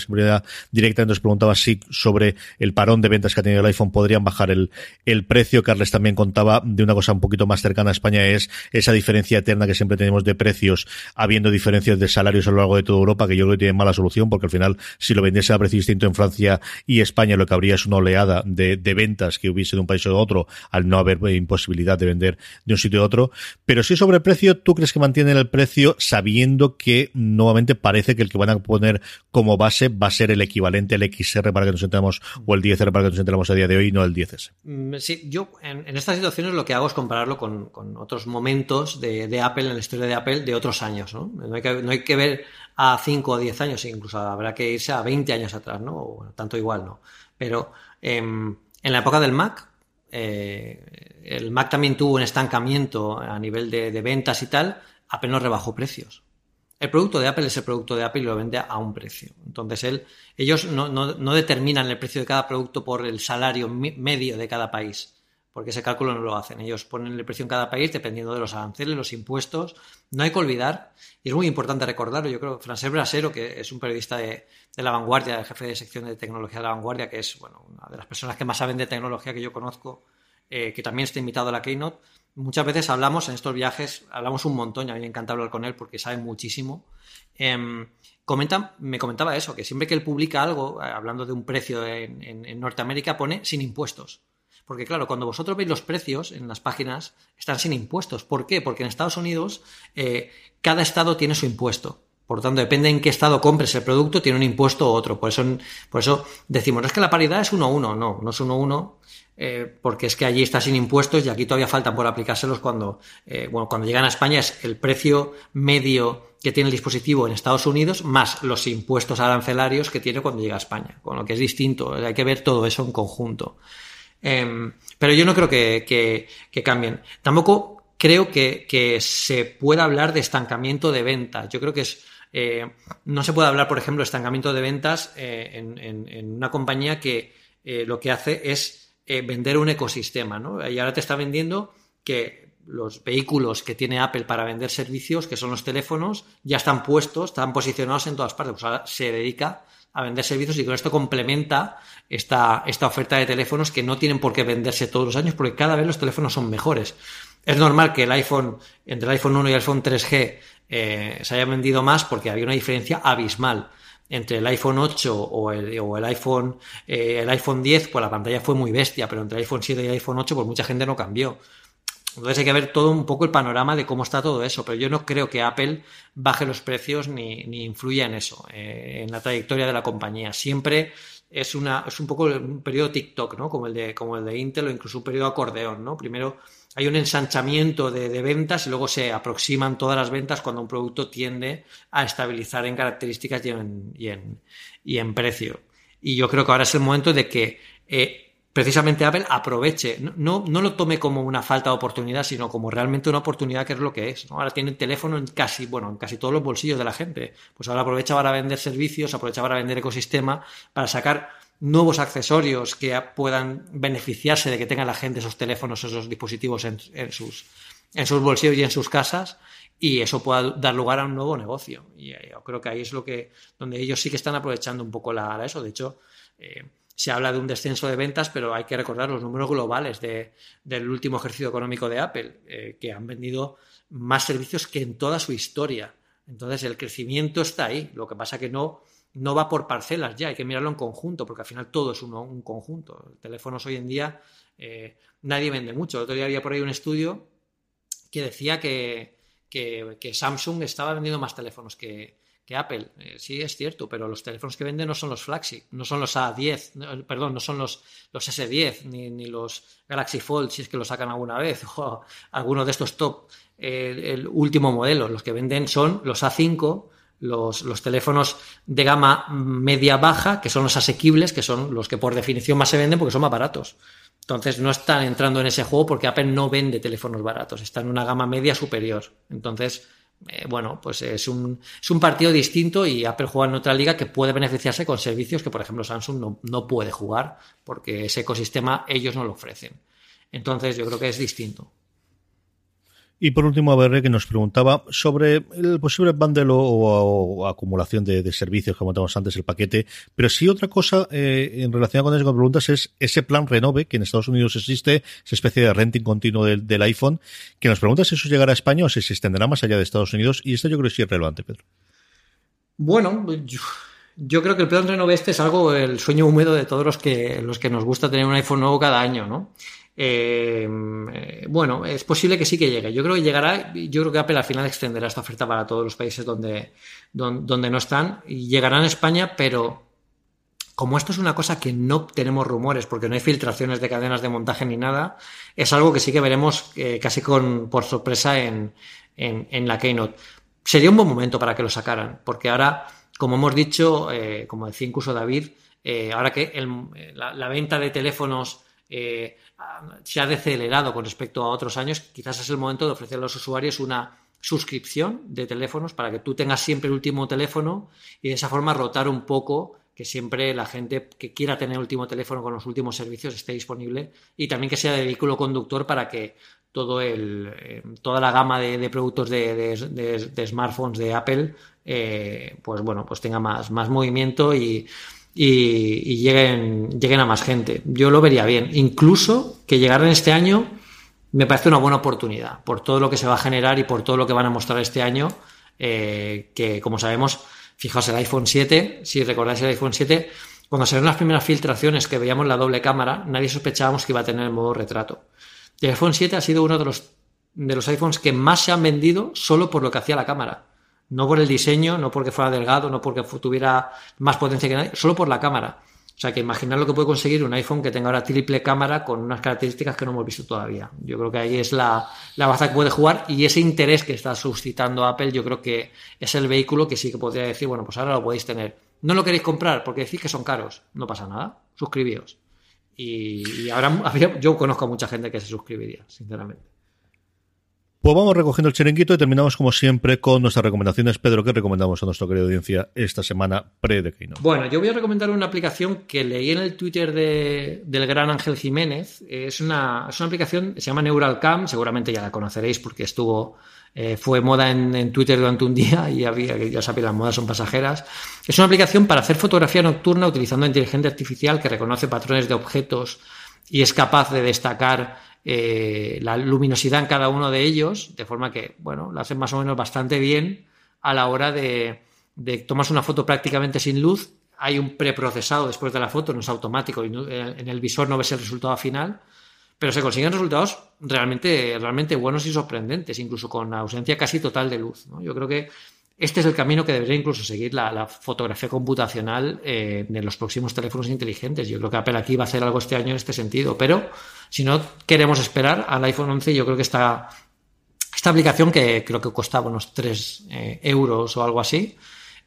directamente nos preguntaba si sobre el parón de ventas que ha tenido el iPhone podrían bajar el, el precio. Carles también contaba de una cosa un poquito más cercana a España, es esa diferencia eterna que siempre tenemos de precios, habiendo diferencias de salarios a lo largo de toda Europa, que yo creo que tiene mala solución, porque al final, si lo vendiese a precio distinto en Francia y España, lo que habría es una oleada de, de ventas que hubiese de un país o de otro, al no haber imposibilidad de vender de un sitio a otro. Pero si sobre precio, ¿tú crees que mantienen el precio sabiendo que nuevamente parece que el que van a poner como base va a ser el equivalente al XR para que nos entremos o el 10R para que nos entremos a día de hoy, no el 10S? Mm, sí, yo en, estas situaciones lo que hago es compararlo con, otros momentos de, Apple en la historia de Apple de otros años. No, no, hay, que, no hay que ver a 5 o 10 años, incluso habrá que irse a 20 años atrás, ¿no? O, tanto igual, ¿no? Pero em, en la época del Mac, eh, el Mac también tuvo un estancamiento a nivel de, ventas y tal, Apple no rebajó precios. El producto de Apple es el producto de Apple y lo vende a un precio. Entonces, él, ellos no, determinan el precio de cada producto por el salario medio de cada país porque ese cálculo no lo hacen. Ellos ponen el precio en cada país dependiendo de los aranceles, los impuestos. No hay que olvidar, y es muy importante recordarlo, yo creo que Francesc Brasero, que es un periodista de, La Vanguardia, el jefe de sección de tecnología de La Vanguardia, que es una de las personas que más saben de tecnología que yo conozco, eh, que también está invitado a la Keynote, muchas veces hablamos en estos viajes, hablamos un montón, y a mí me encanta hablar con él porque sabe muchísimo. Em, me comentaba eso, que siempre que él publica algo, eh, hablando de un precio en Norteamérica, pone sin impuestos. Porque claro, cuando vosotros veis los precios en las páginas, están sin impuestos. ¿Por qué? Porque en Estados Unidos eh, cada estado tiene su impuesto. Por lo tanto, depende en qué estado compres el producto, tiene un impuesto u otro. Por eso, por eso decimos, no es que la paridad es 1-1. No, no es 1-1. Eh, porque es que allí está sin impuestos y aquí todavía faltan por aplicárselos cuando, eh, bueno, cuando llegan a España es el precio medio que tiene el dispositivo en Estados Unidos más los impuestos arancelarios que tiene cuando llega a España, con lo que es distinto. Hay que ver todo eso en conjunto. Em, pero yo no creo que, cambien. Tampoco creo que, se pueda hablar de estancamiento de ventas. Yo creo que es. Eh, no se puede hablar, por ejemplo, de estancamiento de ventas en, una compañía que lo que hace es vender un ecosistema, ¿no? Y ahora te está vendiendo que los vehículos que tiene Apple para vender servicios, que son los teléfonos, ya están puestos, están posicionados en todas partes. Pues ahora se dedica a vender servicios y con esto complementa esta, esta oferta de teléfonos que no tienen por qué venderse todos los años porque cada vez los teléfonos son mejores. Es normal que el iPhone, entre el iPhone 1 y el iPhone 3G, eh, se haya vendido más porque había una diferencia abismal entre el iPhone 8 o el, o el iPhone eh, el iPhone 10, pues la pantalla fue muy bestia, pero entre el iPhone 7 y el iPhone 8, pues mucha gente no cambió. Entonces hay que ver todo un poco el panorama de cómo está todo eso, pero yo no creo que Apple baje los precios ni, ni influya en eso, eh, en la trayectoria de la compañía. Siempre es, una, es un poco un periodo TikTok, ¿no? Como el, de, como el de Intel o incluso un periodo acordeón, ¿no? Primero hay un ensanchamiento de, ventas y luego se aproximan todas las ventas cuando un producto tiende a estabilizar en características y en, y en, precio. Y yo creo que ahora es el momento de que eh, precisamente Apple aproveche, no, no lo tome como una falta de oportunidad, sino como realmente una oportunidad que es lo que es. Ahora tiene el teléfono en casi, bueno, en casi todos los bolsillos de la gente. Pues ahora aprovecha para vender servicios, aprovecha para vender ecosistema, para sacar nuevos accesorios que puedan beneficiarse de que tenga la gente esos teléfonos, esos dispositivos en, sus, en sus bolsillos y en sus casas y eso pueda dar lugar a un nuevo negocio. Y eh, yo creo que ahí es lo que, donde ellos sí que están aprovechando un poco la, eso. De hecho, eh, se habla de un descenso de ventas, pero hay que recordar los números globales del último ejercicio económico de Apple, eh, que han vendido más servicios que en toda su historia. Entonces el crecimiento está ahí. Lo que pasa que no, no va por parcelas ya, hay que mirarlo en conjunto, porque al final todo es un conjunto. Teléfonos hoy en día eh, nadie vende mucho. El otro día había por ahí un estudio que decía que Samsung estaba vendiendo más teléfonos que, que Apple. Eh, sí, es cierto, pero los teléfonos que venden no son los flagship, no son los A10, perdón, no son los, los S10 ni, los Galaxy Fold, si es que lo sacan alguna vez, (laughs) o alguno de estos top. el último modelo, los que venden son los A5, los, los, teléfonos de gama media-baja, que son los asequibles, que son los que por definición más se venden porque son más baratos. Entonces no están entrando en ese juego porque Apple no vende teléfonos baratos, está en una gama media superior. Entonces, eh, bueno, pues es un, es un partido distinto y Apple juega en otra liga que puede beneficiarse con servicios que, por ejemplo, Samsung no, no puede jugar porque ese ecosistema ellos no lo ofrecen. Entonces, yo creo que es distinto. Y por último, a ver, que nos preguntaba sobre el posible bundle o, acumulación de, servicios, como comentamos antes, el paquete. Pero sí otra cosa eh, en relación con que preguntas es ese plan Renove, que en Estados Unidos existe, esa especie de renting continuo del, iPhone, que nos pregunta si eso llegará a España o si se extenderá más allá de Estados Unidos. Y esto yo creo que sí es relevante, Pedro. Bueno, yo, creo que el plan Renove este es algo, el sueño húmedo de todos los que, los que nos gusta tener un iPhone nuevo cada año, ¿no? Eh, bueno, es posible que sí que llegue. Yo creo que llegará, yo creo que Apple al final extenderá esta oferta para todos los países donde, donde, no están y llegará en España, pero como esto es una cosa que no tenemos rumores porque no hay filtraciones de cadenas de montaje ni nada, es algo que sí que veremos eh, casi con, por sorpresa en, en, la Keynote. Sería un buen momento para que lo sacaran, porque ahora, como hemos dicho, eh, como decía incluso David, ahora que la, venta de teléfonos se ha decelerado con respecto a otros años, quizás es el momento de ofrecer a los usuarios una suscripción de teléfonos para que tú tengas siempre el último teléfono y de esa forma rotar un poco que siempre la gente que quiera tener el último teléfono con los últimos servicios esté disponible y también que sea de vehículo conductor para que todo el, eh, toda la gama de, productos de, smartphones de Apple eh, pues bueno pues tenga más, más movimiento y, y, lleguen, lleguen a más gente. Yo lo vería bien. Incluso que llegaran este año me parece una buena oportunidad por todo lo que se va a generar y por todo lo que van a mostrar este año, eh, que como sabemos, fijaos el iPhone 7, si recordáis el iPhone 7, cuando salieron las primeras filtraciones que veíamos la doble cámara, nadie sospechábamos que iba a tener el modo retrato. el iPhone 7 ha sido uno de los, de los iPhones que más se han vendido solo por lo que hacía la cámara. No por el diseño, no porque fuera delgado, no porque tuviera más potencia que nadie, solo por la cámara. O sea, que imaginar lo que puede conseguir un iPhone que tenga ahora triple cámara con unas características que no hemos visto todavía. Yo creo que ahí es la, la baza que puede jugar y ese interés que está suscitando Apple, yo creo que es el vehículo que sí que podría decir, bueno, pues ahora lo podéis tener. No lo queréis comprar porque decís que son caros. No pasa nada. Suscribíos. Y, y ahora (laughs) yo conozco a mucha gente que se suscribiría, sinceramente. Pues vamos recogiendo el chiringuito y terminamos como siempre con nuestras recomendaciones. Pedro, ¿qué recomendamos a nuestra querida audiencia esta semana pre? Bueno, yo voy a recomendar una aplicación que leí en el Twitter de, del gran Ángel Jiménez. Es una, es una aplicación, se llama Neuralcam, seguramente ya la conoceréis porque estuvo, eh, fue moda en, Twitter durante un día y había, ya sabéis, las modas son pasajeras. Es una aplicación para hacer fotografía nocturna utilizando inteligencia artificial que reconoce patrones de objetos y es capaz de destacar eh, la luminosidad en cada uno de ellos, de forma que, bueno, lo hacen más o menos bastante bien a la hora de, de tomas una foto prácticamente sin luz, hay un preprocesado después de la foto, no es automático, y eh, en el visor no ves el resultado final, pero se consiguen resultados realmente, realmente buenos y sorprendentes, incluso con ausencia casi total de luz. Yo creo que este es el camino que debería incluso seguir la, fotografía computacional eh, en los próximos teléfonos inteligentes. Yo creo que Apple aquí va a hacer algo este año en este sentido, pero si no queremos esperar al iPhone 11, yo creo que esta, esta aplicación, que creo que costaba unos 3 eh, euros o algo así,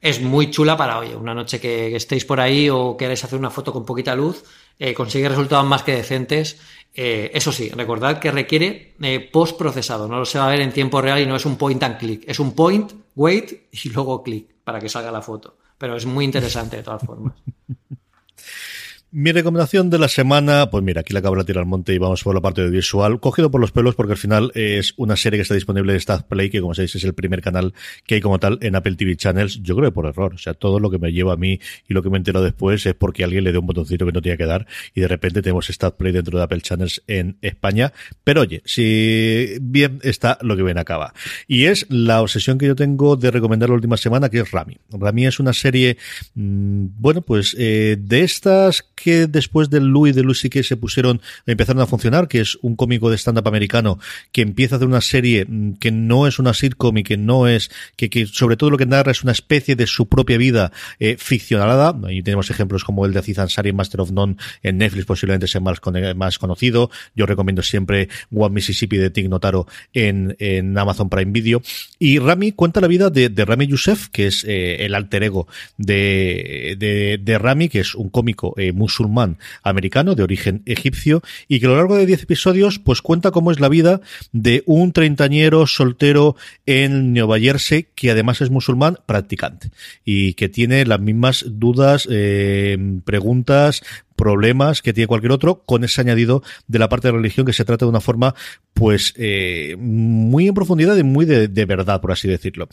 es muy chula para, oye, una noche que, estéis por ahí o queréis hacer una foto con poquita luz, eh, consigue resultados más que decentes eh, eso sí, recordad que requiere eh, post procesado, no lo se va a ver en tiempo real y no es un point and click, es un point, wait y luego click para que salga la foto. Pero es muy interesante de todas formas. (laughs) Mi recomendación de la semana, pues mira, aquí la cabra tira al monte y vamos por la parte de visual, cogido por los pelos porque al final es una serie que está disponible en Stat Play, que como sabéis es el primer canal que hay como tal en Apple TV Channels, yo creo que por error, o sea, todo lo que me lleva a mí y lo que me entero después es porque alguien le dio un botoncito que no tenía que dar y de repente tenemos Stat Play dentro de Apple Channels en España, pero oye, si bien está lo que viene acaba. Y es la obsesión que yo tengo de recomendar la última semana, que es Rami. Rami es una serie, mm, bueno, pues eh, de estas que después del Louis de Lucy que se pusieron, empezaron a funcionar, que es un cómico de stand-up americano que empieza a hacer una serie mm, que no es una sitcom y que no es, que, que sobre todo lo que narra es una especie de su propia vida eh, ficcionalada. Ahí tenemos ejemplos como el de Aziz Ansari, Master of None en Netflix, posiblemente sea más, más conocido. Yo recomiendo siempre One Mississippi de Tig Notaro en, en Amazon Prime Video. Y Rami cuenta la vida de, de Rami Youssef, que es eh, el alter ego de, de, de, Rami, que es un cómico eh, musulmán americano de origen egipcio y que a lo largo de 10 episodios pues cuenta cómo es la vida de un treintañero soltero en Nueva Jersey que además es musulmán practicante y que tiene las mismas dudas, eh, preguntas, problemas que tiene cualquier otro, con ese añadido de la parte de religión que se trata de una forma, pues, eh, muy en profundidad y muy de, verdad, por así decirlo.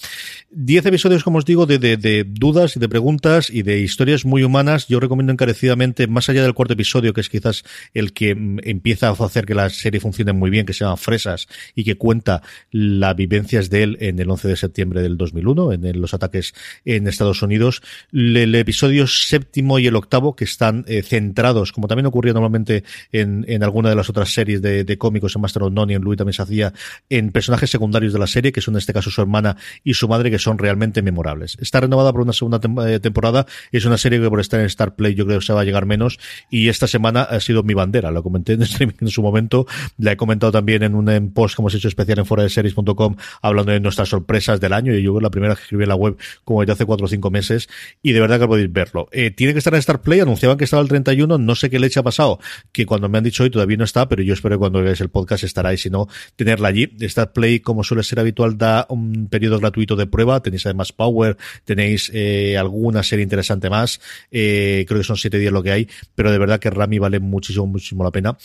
Diez episodios, como os digo, de, de, dudas y de preguntas y de historias muy humanas. Yo recomiendo encarecidamente, más allá del cuarto episodio, que es quizás el que mm, empieza a hacer que la serie funcione muy bien, que se llama Fresas y que cuenta las vivencias de él en el 11 de septiembre del 2001, en los ataques en Estados Unidos. El, episodio séptimo y el octavo, que están eh, centrados como también ocurría normalmente en, en alguna de las otras series de, cómicos, en Master of None y en Louis también se hacía, en personajes secundarios de la serie, que son en este caso su hermana y su madre, que son realmente memorables. Está renovada por una segunda eh, temporada, es una serie que por estar en Star Play yo creo que se va a llegar menos, y esta semana ha sido mi bandera, lo comenté en streaming en su momento, la he comentado también en un post que hemos hecho especial en fuera de series.com hablando de nuestras sorpresas del año, y yo la primera que escribí en la web como ya hace cuatro o cinco meses, y de verdad que podéis verlo. Eh, tiene que estar en Star Play, anunciaban que estaba el 31, no sé qué leche ha pasado, que cuando me han dicho hoy todavía no está, pero yo espero que cuando veáis el podcast estará y si no, tenerla allí. Star Play, como suele ser habitual, da un periodo gratuito de prueba, tenéis además Power, tenéis eh, alguna serie interesante más, eh, creo que son siete días lo que hay, pero de verdad que Rami vale muchísimo, muchísimo la pena.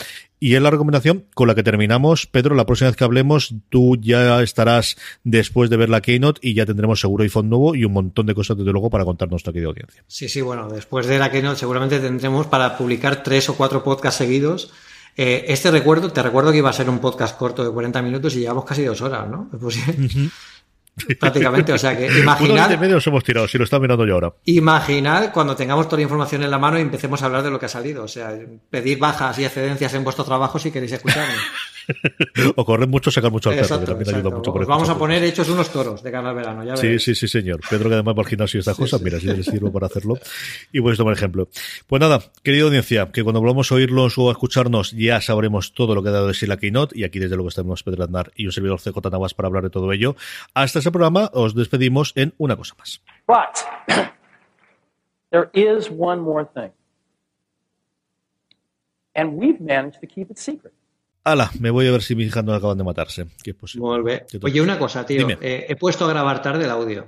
Y es la recomendación con la que terminamos. Pedro, la próxima vez que hablemos, tú ya estarás después de ver la Keynote y ya tendremos seguro iPhone nuevo y un montón de cosas desde luego para contar nuestra querida audiencia. Sí, sí, bueno, después de la Keynote seguramente tendremos para publicar tres o cuatro podcasts seguidos. Eh, este recuerdo, te recuerdo que iba a ser un podcast corto de 40 minutos y llevamos casi dos horas, ¿no? Pues, (laughs) Prácticamente, o sea que imaginad. de medio hemos tirado, si lo está mirando yo ahora. Imaginad cuando tengamos toda la información en la mano y empecemos a hablar de lo que ha salido. O sea, pedir bajas y excedencias en vuestro trabajo si queréis escucharme. (laughs) (laughs) o correr mucho, sacar mucho al perro, que también ayuda mucho. Por vamos a poner hechos unos toros de cara al verano, ya Sí, sí, sí, señor. Pedro, que además va al gimnasio y estas cosas, mira, si les sirvo para hacerlo. Y pues tomar ejemplo. Pues nada, querida audiencia, que cuando volvamos a oírlos o a escucharnos, ya sabremos todo lo que ha dado de sí la Keynote. Y aquí, desde luego, estamos Pedro Aznar y un servidor CJ Navas para hablar de todo ello. Hasta ese programa, os despedimos en una cosa más. But, (coughs) there is one more thing. And we've managed to keep it secret. Ala, me voy a ver si mi hija no acaban de matarse. Que es posible. Vuelve. Oye, una cosa, tío. Eh, he puesto a grabar tarde el audio.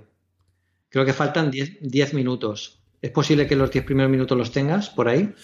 Creo que faltan 10 minutos. ¿Es posible que los 10 primeros minutos los tengas por ahí?